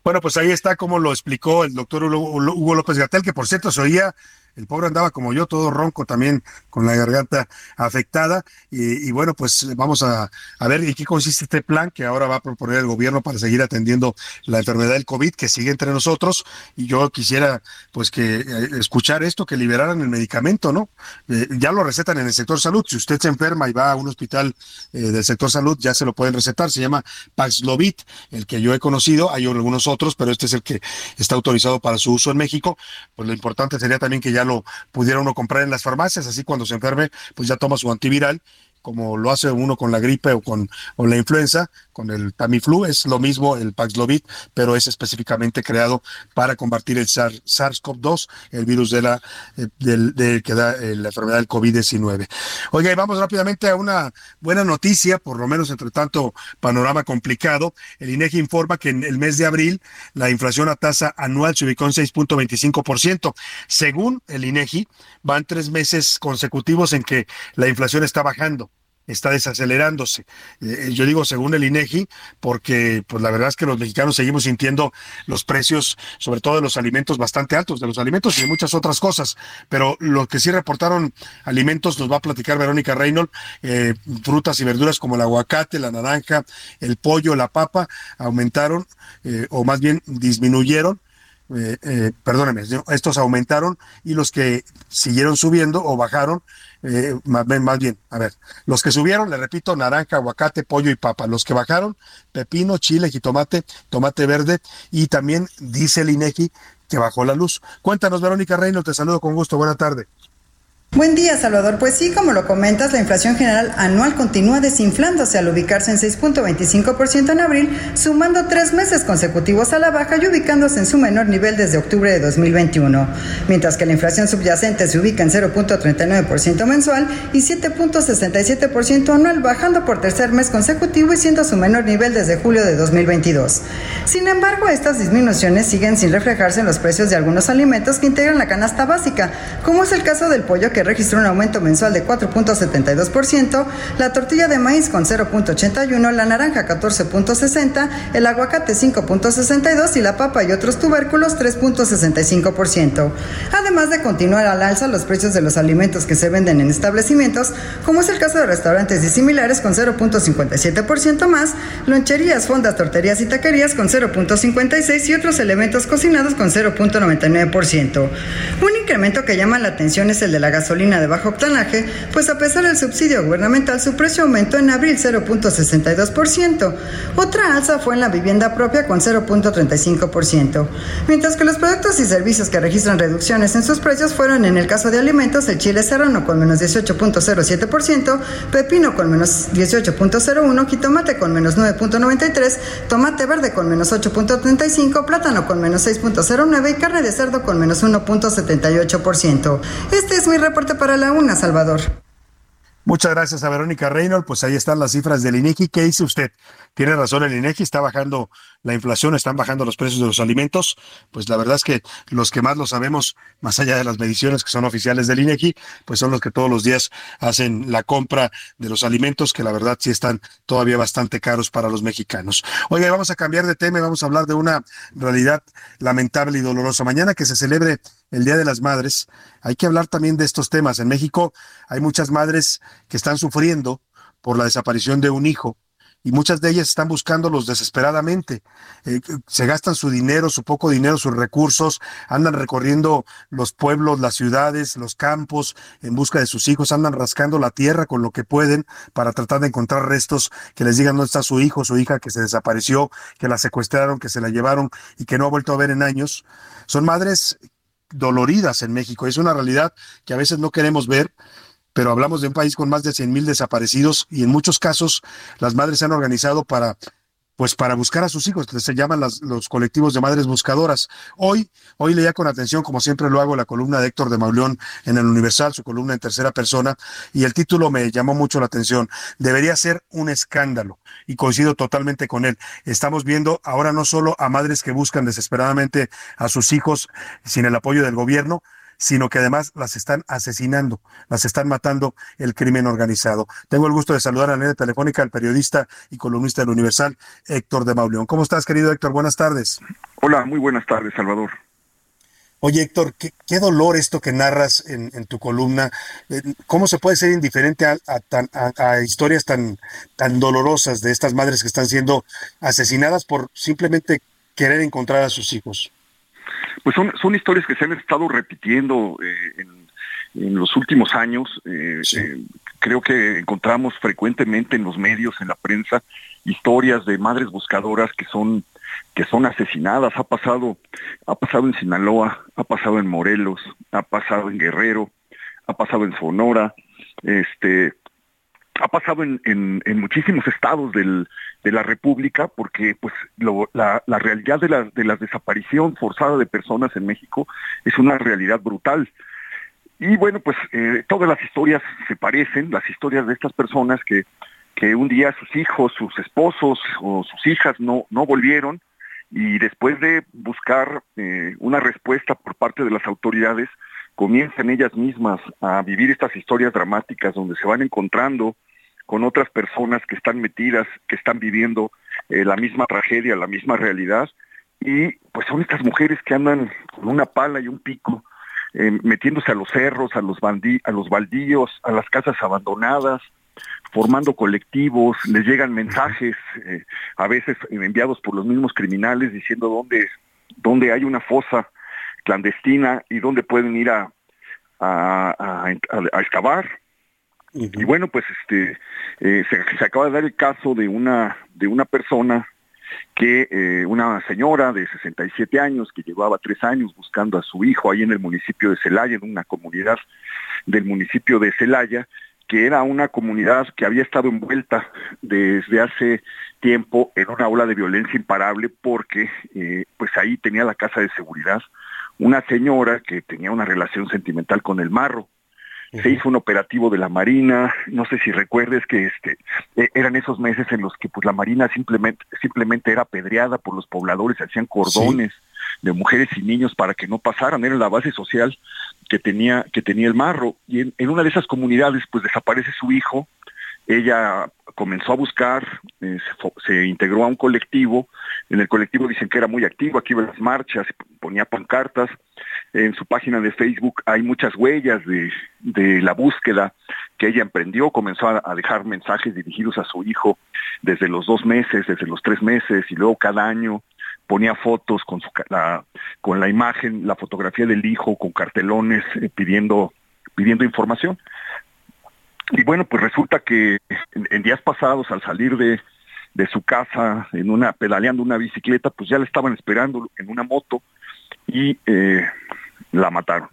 Bueno, pues ahí está como lo explicó el doctor Hugo López Gatel, que por cierto se oía el pobre andaba como yo, todo ronco también, con la garganta afectada. Y, bueno, pues vamos a, ver en qué consiste este plan que ahora va a proponer el gobierno para seguir atendiendo la enfermedad del COVID que sigue entre nosotros. Y yo quisiera, pues, que eh, escuchar esto, que liberaran el medicamento, ¿no? Eh, ya lo recetan en el sector salud. Si usted se enferma y va a un hospital eh, del sector salud, ya se lo pueden recetar. Se llama Paxlovid, el que yo he conocido. Hay algunos otros, pero este es el que está autorizado para su uso en México. Pues lo importante sería también que ya lo pudiera uno comprar en las farmacias, así cuando se enferme, pues ya toma su antiviral como lo hace uno con la gripe o con la influenza, con el Tamiflu, es lo mismo el Paxlovid, pero es específicamente creado para combatir el SARS-CoV-2, el virus de la eh, que da eh, la enfermedad del COVID-19. Oiga, y vamos rápidamente a una buena noticia, por lo menos entre tanto panorama complicado. El INEGI informa que en el mes de abril la inflación a tasa anual se ubicó en 6.25%. Según el INEGI, van tres meses consecutivos en que la inflación está bajando está desacelerándose. Eh, yo digo según el INEGI, porque pues la verdad es que los mexicanos seguimos sintiendo los precios, sobre todo de los alimentos, bastante altos, de los alimentos y de muchas otras cosas. Pero lo que sí reportaron alimentos nos va a platicar Verónica Reynolds, eh, frutas y verduras como el aguacate, la naranja, el pollo, la papa, aumentaron, eh, o más bien disminuyeron eh, estos aumentaron y los que siguieron subiendo o bajaron, eh, más, más, bien, a ver, los que subieron, le repito, naranja, aguacate, pollo y papa. Los que bajaron, pepino, chile, jitomate, tomate verde y también dice el INEGI que bajó la luz. Cuéntanos, Verónica Reino, te saludo con gusto, buena tarde. Buen día, Salvador. Pues sí, como lo comentas, la inflación general anual continúa desinflándose al ubicarse en 6.25% en abril, sumando tres meses consecutivos a la baja y ubicándose en su menor nivel desde octubre de 2021, mientras que la inflación subyacente se ubica en 0.39% mensual y 7.67% anual, bajando por tercer mes consecutivo y siendo su menor nivel desde julio de 2022. Sin embargo, estas disminuciones siguen sin reflejarse en los precios de algunos alimentos que integran la canasta básica, como es el caso del pollo que registró un aumento mensual de 4.72%, la tortilla de maíz con 0.81%, la naranja 14.60%, el aguacate 5.62% y la papa y otros tubérculos 3.65%. Además de continuar al alza los precios de los alimentos que se venden en establecimientos, como es el caso de restaurantes y similares con 0.57% más, loncherías, fondas, torterías y taquerías con 0.56% y otros elementos cocinados con 0.99%. Un incremento que llama la atención es el de la gasolina gasolina de bajo octanaje, pues a pesar del subsidio gubernamental, su precio aumentó en abril 0.62%. Otra alza fue en la vivienda propia con 0.35%, mientras que los productos y servicios que registran reducciones en sus precios fueron en el caso de alimentos el chile serrano con menos 18.07%, pepino con menos 18.01%, jitomate con menos 9.93%, tomate verde con menos 8.35%, plátano con menos 6.09% y carne de cerdo con menos 1.78%. Este es mi reporte para la una, Salvador. Muchas gracias a Verónica Reynolds. Pues ahí están las cifras del INEGI. ¿Qué dice usted? Tiene razón el INEGI, está bajando la inflación, están bajando los precios de los alimentos. Pues la verdad es que los que más lo sabemos, más allá de las mediciones que son oficiales del INEGI, pues son los que todos los días hacen la compra de los alimentos, que la verdad sí están todavía bastante caros para los mexicanos. Oiga, vamos a cambiar de tema y vamos a hablar de una realidad lamentable y dolorosa. Mañana que se celebre el Día de las Madres, hay que hablar también de estos temas. En México hay muchas madres que están sufriendo por la desaparición de un hijo y muchas de ellas están buscándolos desesperadamente. Eh, se gastan su dinero, su poco dinero, sus recursos, andan recorriendo los pueblos, las ciudades, los campos en busca de sus hijos, andan rascando la tierra con lo que pueden para tratar de encontrar restos que les digan dónde está su hijo, su hija que se desapareció, que la secuestraron, que se la llevaron y que no ha vuelto a ver en años. Son madres doloridas en México. Es una realidad que a veces no queremos ver, pero hablamos de un país con más de 100 mil desaparecidos y en muchos casos las madres se han organizado para pues para buscar a sus hijos, se llaman los colectivos de madres buscadoras. Hoy, hoy leía con atención, como siempre lo hago, la columna de Héctor de Mauleón en el Universal, su columna en tercera persona, y el título me llamó mucho la atención. Debería ser un escándalo, y coincido totalmente con él. Estamos viendo ahora no solo a madres que buscan desesperadamente a sus hijos sin el apoyo del gobierno, sino que además las están asesinando, las están matando el crimen organizado. Tengo el gusto de saludar a la línea telefónica al periodista y columnista del Universal, Héctor de Mauleón. ¿Cómo estás, querido Héctor? Buenas tardes. Hola, muy buenas tardes, Salvador. Oye, Héctor, qué, dolor esto que narras en, tu columna. Eh, ¿Cómo se puede ser indiferente a, a, historias tan, tan dolorosas de estas madres que están siendo asesinadas por simplemente querer encontrar a sus hijos? Pues son, son historias que se han estado repitiendo eh, en, los últimos años. Eh, eh, creo que encontramos frecuentemente en los medios, en la prensa, historias de madres buscadoras que son que son asesinadas. Ha pasado, ha pasado en Sinaloa, ha pasado en Morelos, ha pasado en Guerrero, ha pasado en Sonora, este, ha pasado en, en, en muchísimos estados de la República, porque pues lo, la, la, realidad de la, de la desaparición forzada de personas en México es una realidad brutal. Y bueno, pues eh, todas las historias se parecen, las historias de estas personas que, que un día sus hijos, sus esposos o sus hijas no, no volvieron y después de buscar eh, una respuesta por parte de las autoridades, comienzan ellas mismas a vivir estas historias dramáticas donde se van encontrando con otras personas que están metidas, que están viviendo eh, la misma tragedia, la misma realidad, y pues son estas mujeres que andan con una pala y un pico, eh, metiéndose a los cerros, a los, baldíos, a las casas abandonadas, formando colectivos, les llegan mensajes, eh, a veces enviados por los mismos criminales, diciendo dónde, dónde hay una fosa clandestina y dónde pueden ir a, a, a, a excavar. Y bueno, pues este eh, se, acaba de dar el caso de una de una persona que eh, una señora de 67 años que llevaba tres años buscando a su hijo ahí en el municipio de Celaya, en una comunidad del municipio de Celaya, que era una comunidad que había estado envuelta desde hace tiempo en una ola de violencia imparable porque eh, pues ahí tenía la casa de seguridad una señora que tenía una relación sentimental con el marro se hizo un operativo de la Marina, no sé si recuerdes que este eh, eran esos meses en los que pues la Marina simplemente simplemente era apedreada por los pobladores, hacían cordones sí. de mujeres y niños para que no pasaran, era la base social que tenía que tenía el marro y en, en una de esas comunidades pues desaparece su hijo, ella comenzó a buscar, eh, se, se, integró a un colectivo, en el colectivo dicen que era muy activo, aquí iba las marchas, ponía pancartas, en su página de Facebook hay muchas huellas de, la búsqueda que ella emprendió, comenzó a, dejar mensajes dirigidos a su hijo desde los dos meses, desde los tres meses y luego cada año ponía fotos con, su, la, con la imagen, la fotografía del hijo, con cartelones eh, pidiendo, pidiendo información. Y bueno, pues resulta que en, en días pasados, al salir de, de, su casa, en una, pedaleando una bicicleta, pues ya le estaban esperando en una moto y eh, la mataron.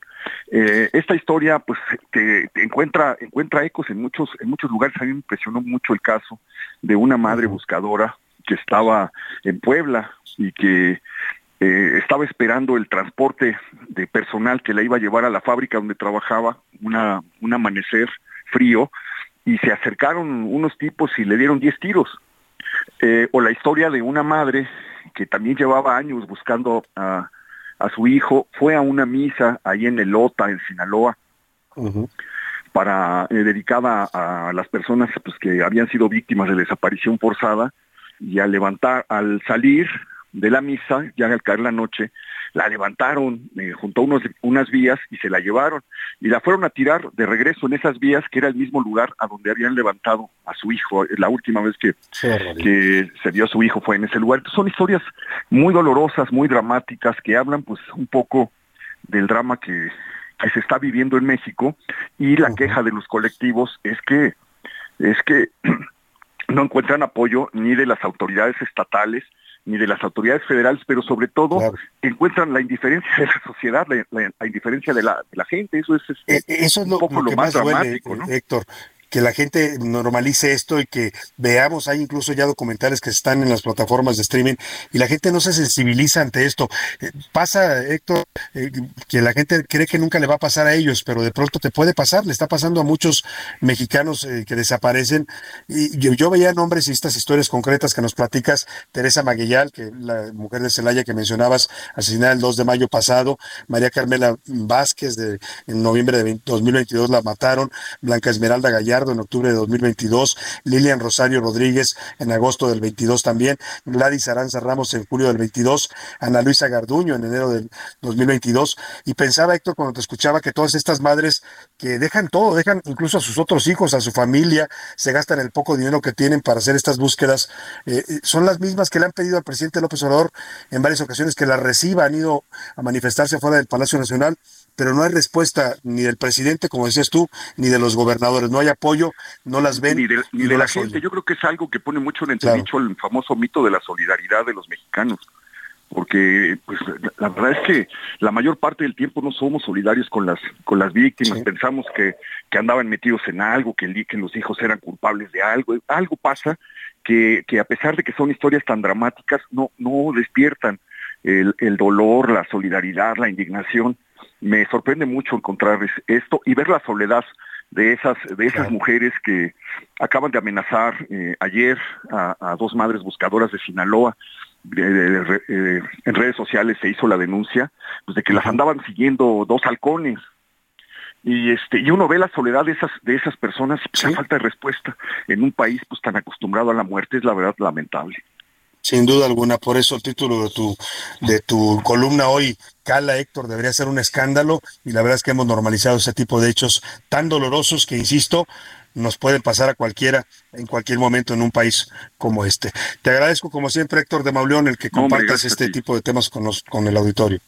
Eh, esta historia, pues, te, te, encuentra, encuentra ecos en muchos, en muchos lugares. A mí me impresionó mucho el caso de una madre buscadora que estaba en Puebla y que eh, estaba esperando el transporte de personal que la iba a llevar a la fábrica donde trabajaba, una, un amanecer frío, y se acercaron unos tipos y le dieron 10 tiros. Eh, o la historia de una madre que también llevaba años buscando a, a su hijo, fue a una misa ahí en el Lota, en Sinaloa, uh -huh. para, eh, dedicada a, a, las personas pues, que habían sido víctimas de desaparición forzada, y al levantar, al salir de la misa, ya al caer la noche, la levantaron eh, junto a unos, unas vías y se la llevaron y la fueron a tirar de regreso en esas vías que era el mismo lugar a donde habían levantado a su hijo. La última vez que, sí, que se dio a su hijo fue en ese lugar. Entonces, son historias muy dolorosas, muy dramáticas que hablan pues un poco del drama que, que se está viviendo en México y la uh -huh. queja de los colectivos es que es que no encuentran apoyo ni de las autoridades estatales ni de las autoridades federales, pero sobre todo claro. encuentran la indiferencia de la sociedad, la, la, la indiferencia de la, de la, gente. Eso es, es, eh, eso es lo, un poco lo, lo más, más dramático, ¿no? Héctor que la gente normalice esto y que veamos, hay incluso ya documentales que están en las plataformas de streaming y la gente no se sensibiliza ante esto. Eh, pasa, Héctor, eh, que la gente cree que nunca le va a pasar a ellos, pero de pronto te puede pasar, le está pasando a muchos mexicanos eh, que desaparecen. Y yo, veía nombres y estas historias concretas que nos platicas, Teresa Maguillal, que la mujer de Celaya que mencionabas, asesinada el 2 de mayo pasado, María Carmela Vázquez, de, en noviembre de 2022 la mataron, Blanca Esmeralda Gallar en octubre de 2022, Lilian Rosario Rodríguez en agosto del 22 también, Gladys Aranza Ramos en julio del 22, Ana Luisa Garduño en enero del 2022. Y pensaba, Héctor, cuando te escuchaba que todas estas madres que dejan todo, dejan incluso a sus otros hijos, a su familia, se gastan el poco dinero que tienen para hacer estas búsquedas, eh, son las mismas que le han pedido al presidente López Obrador en varias ocasiones que la reciba, han ido a manifestarse fuera del Palacio Nacional pero no hay respuesta ni del presidente, como decías tú, ni de los gobernadores. No hay apoyo, no las ven. Ni de, ni de, de la gente. Yo creo que es algo que pone mucho en entredicho claro. el famoso mito de la solidaridad de los mexicanos. porque pues la verdad es que la mayor parte del tiempo no somos solidarios con las con las víctimas, pensamos que, que andaban metidos en algo, que, que los hijos eran culpables de algo, algo pasa que, que a pesar de que son historias tan dramáticas, no, no despiertan el, el dolor, la solidaridad, la indignación. Me sorprende mucho encontrar esto y ver la soledad de esas, de esas mujeres que acaban de amenazar eh, ayer a, a, dos madres buscadoras de Sinaloa. Eh, en redes sociales se hizo la denuncia pues, de que las andaban siguiendo dos halcones. Y este y uno ve la soledad de esas de esas personas pues, la falta de respuesta en un país pues tan acostumbrado a la muerte es la verdad lamentable sin duda alguna, por eso el título de tu, de tu columna hoy, Cala Héctor, debería ser un escándalo y la verdad es que hemos normalizado ese tipo de hechos tan dolorosos que, insisto, nos pueden pasar a cualquiera en cualquier momento en un país como este. Te agradezco como siempre, Héctor de Mauleón, el que compartas este tipo de temas con, los, con el auditorio.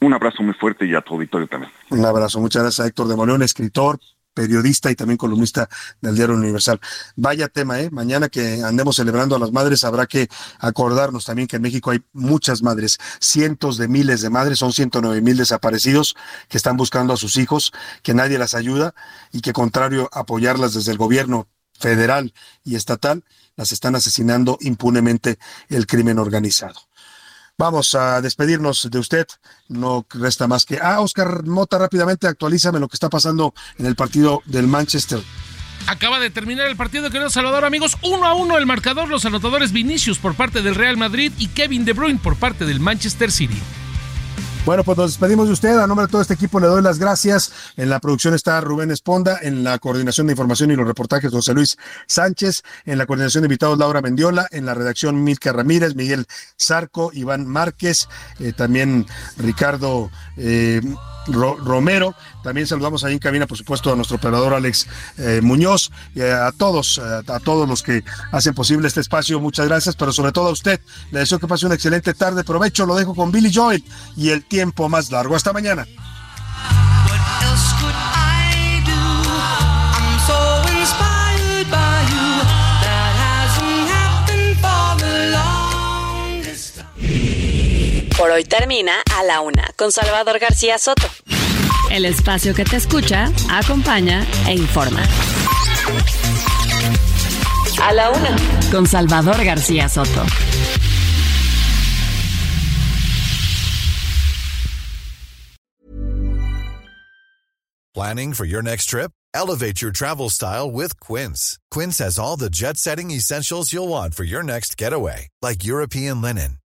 Un abrazo muy fuerte y a tu auditorio también. Un abrazo, muchas gracias a Héctor de Mauleón, escritor, periodista y también columnista del Diario Universal. Vaya tema, ¿eh? Mañana que andemos celebrando a las madres, habrá que acordarnos también que en México hay muchas madres, cientos de miles de madres, son 109 mil desaparecidos que están buscando a sus hijos, que nadie las ayuda y que contrario a apoyarlas desde el gobierno federal y estatal, las están asesinando impunemente el crimen organizado. Vamos a despedirnos de usted. No resta más que. Ah, Oscar Mota, rápidamente actualízame lo que está pasando en el partido del Manchester. Acaba de terminar el partido, querido Salvador, amigos. Uno a uno el marcador, los anotadores Vinicius por parte del Real Madrid y Kevin De Bruyne por parte del Manchester City. Bueno, pues nos despedimos de usted. A nombre de todo este equipo le doy las gracias. En la producción está Rubén Esponda, en la coordinación de información y los reportajes José Luis Sánchez, en la coordinación de invitados Laura Mendiola, en la redacción Milka Ramírez, Miguel Zarco, Iván Márquez, eh, también Ricardo. Eh, Romero. También saludamos ahí en cabina, por supuesto, a nuestro operador Alex eh, Muñoz y a, todos, a, todos los que hacen posible este espacio. Muchas gracias, pero sobre todo a usted. Le deseo que pase una excelente tarde. Provecho, lo dejo con Billy Joel y el tiempo más largo. Hasta mañana. Por hoy termina A la Una con Salvador García Soto. El espacio que te escucha, acompaña e informa. A la Una con Salvador García Soto. Planning for your next trip? Elevate your travel style with Quince. Quince has all the jet setting essentials you'll want for your next getaway, like European linen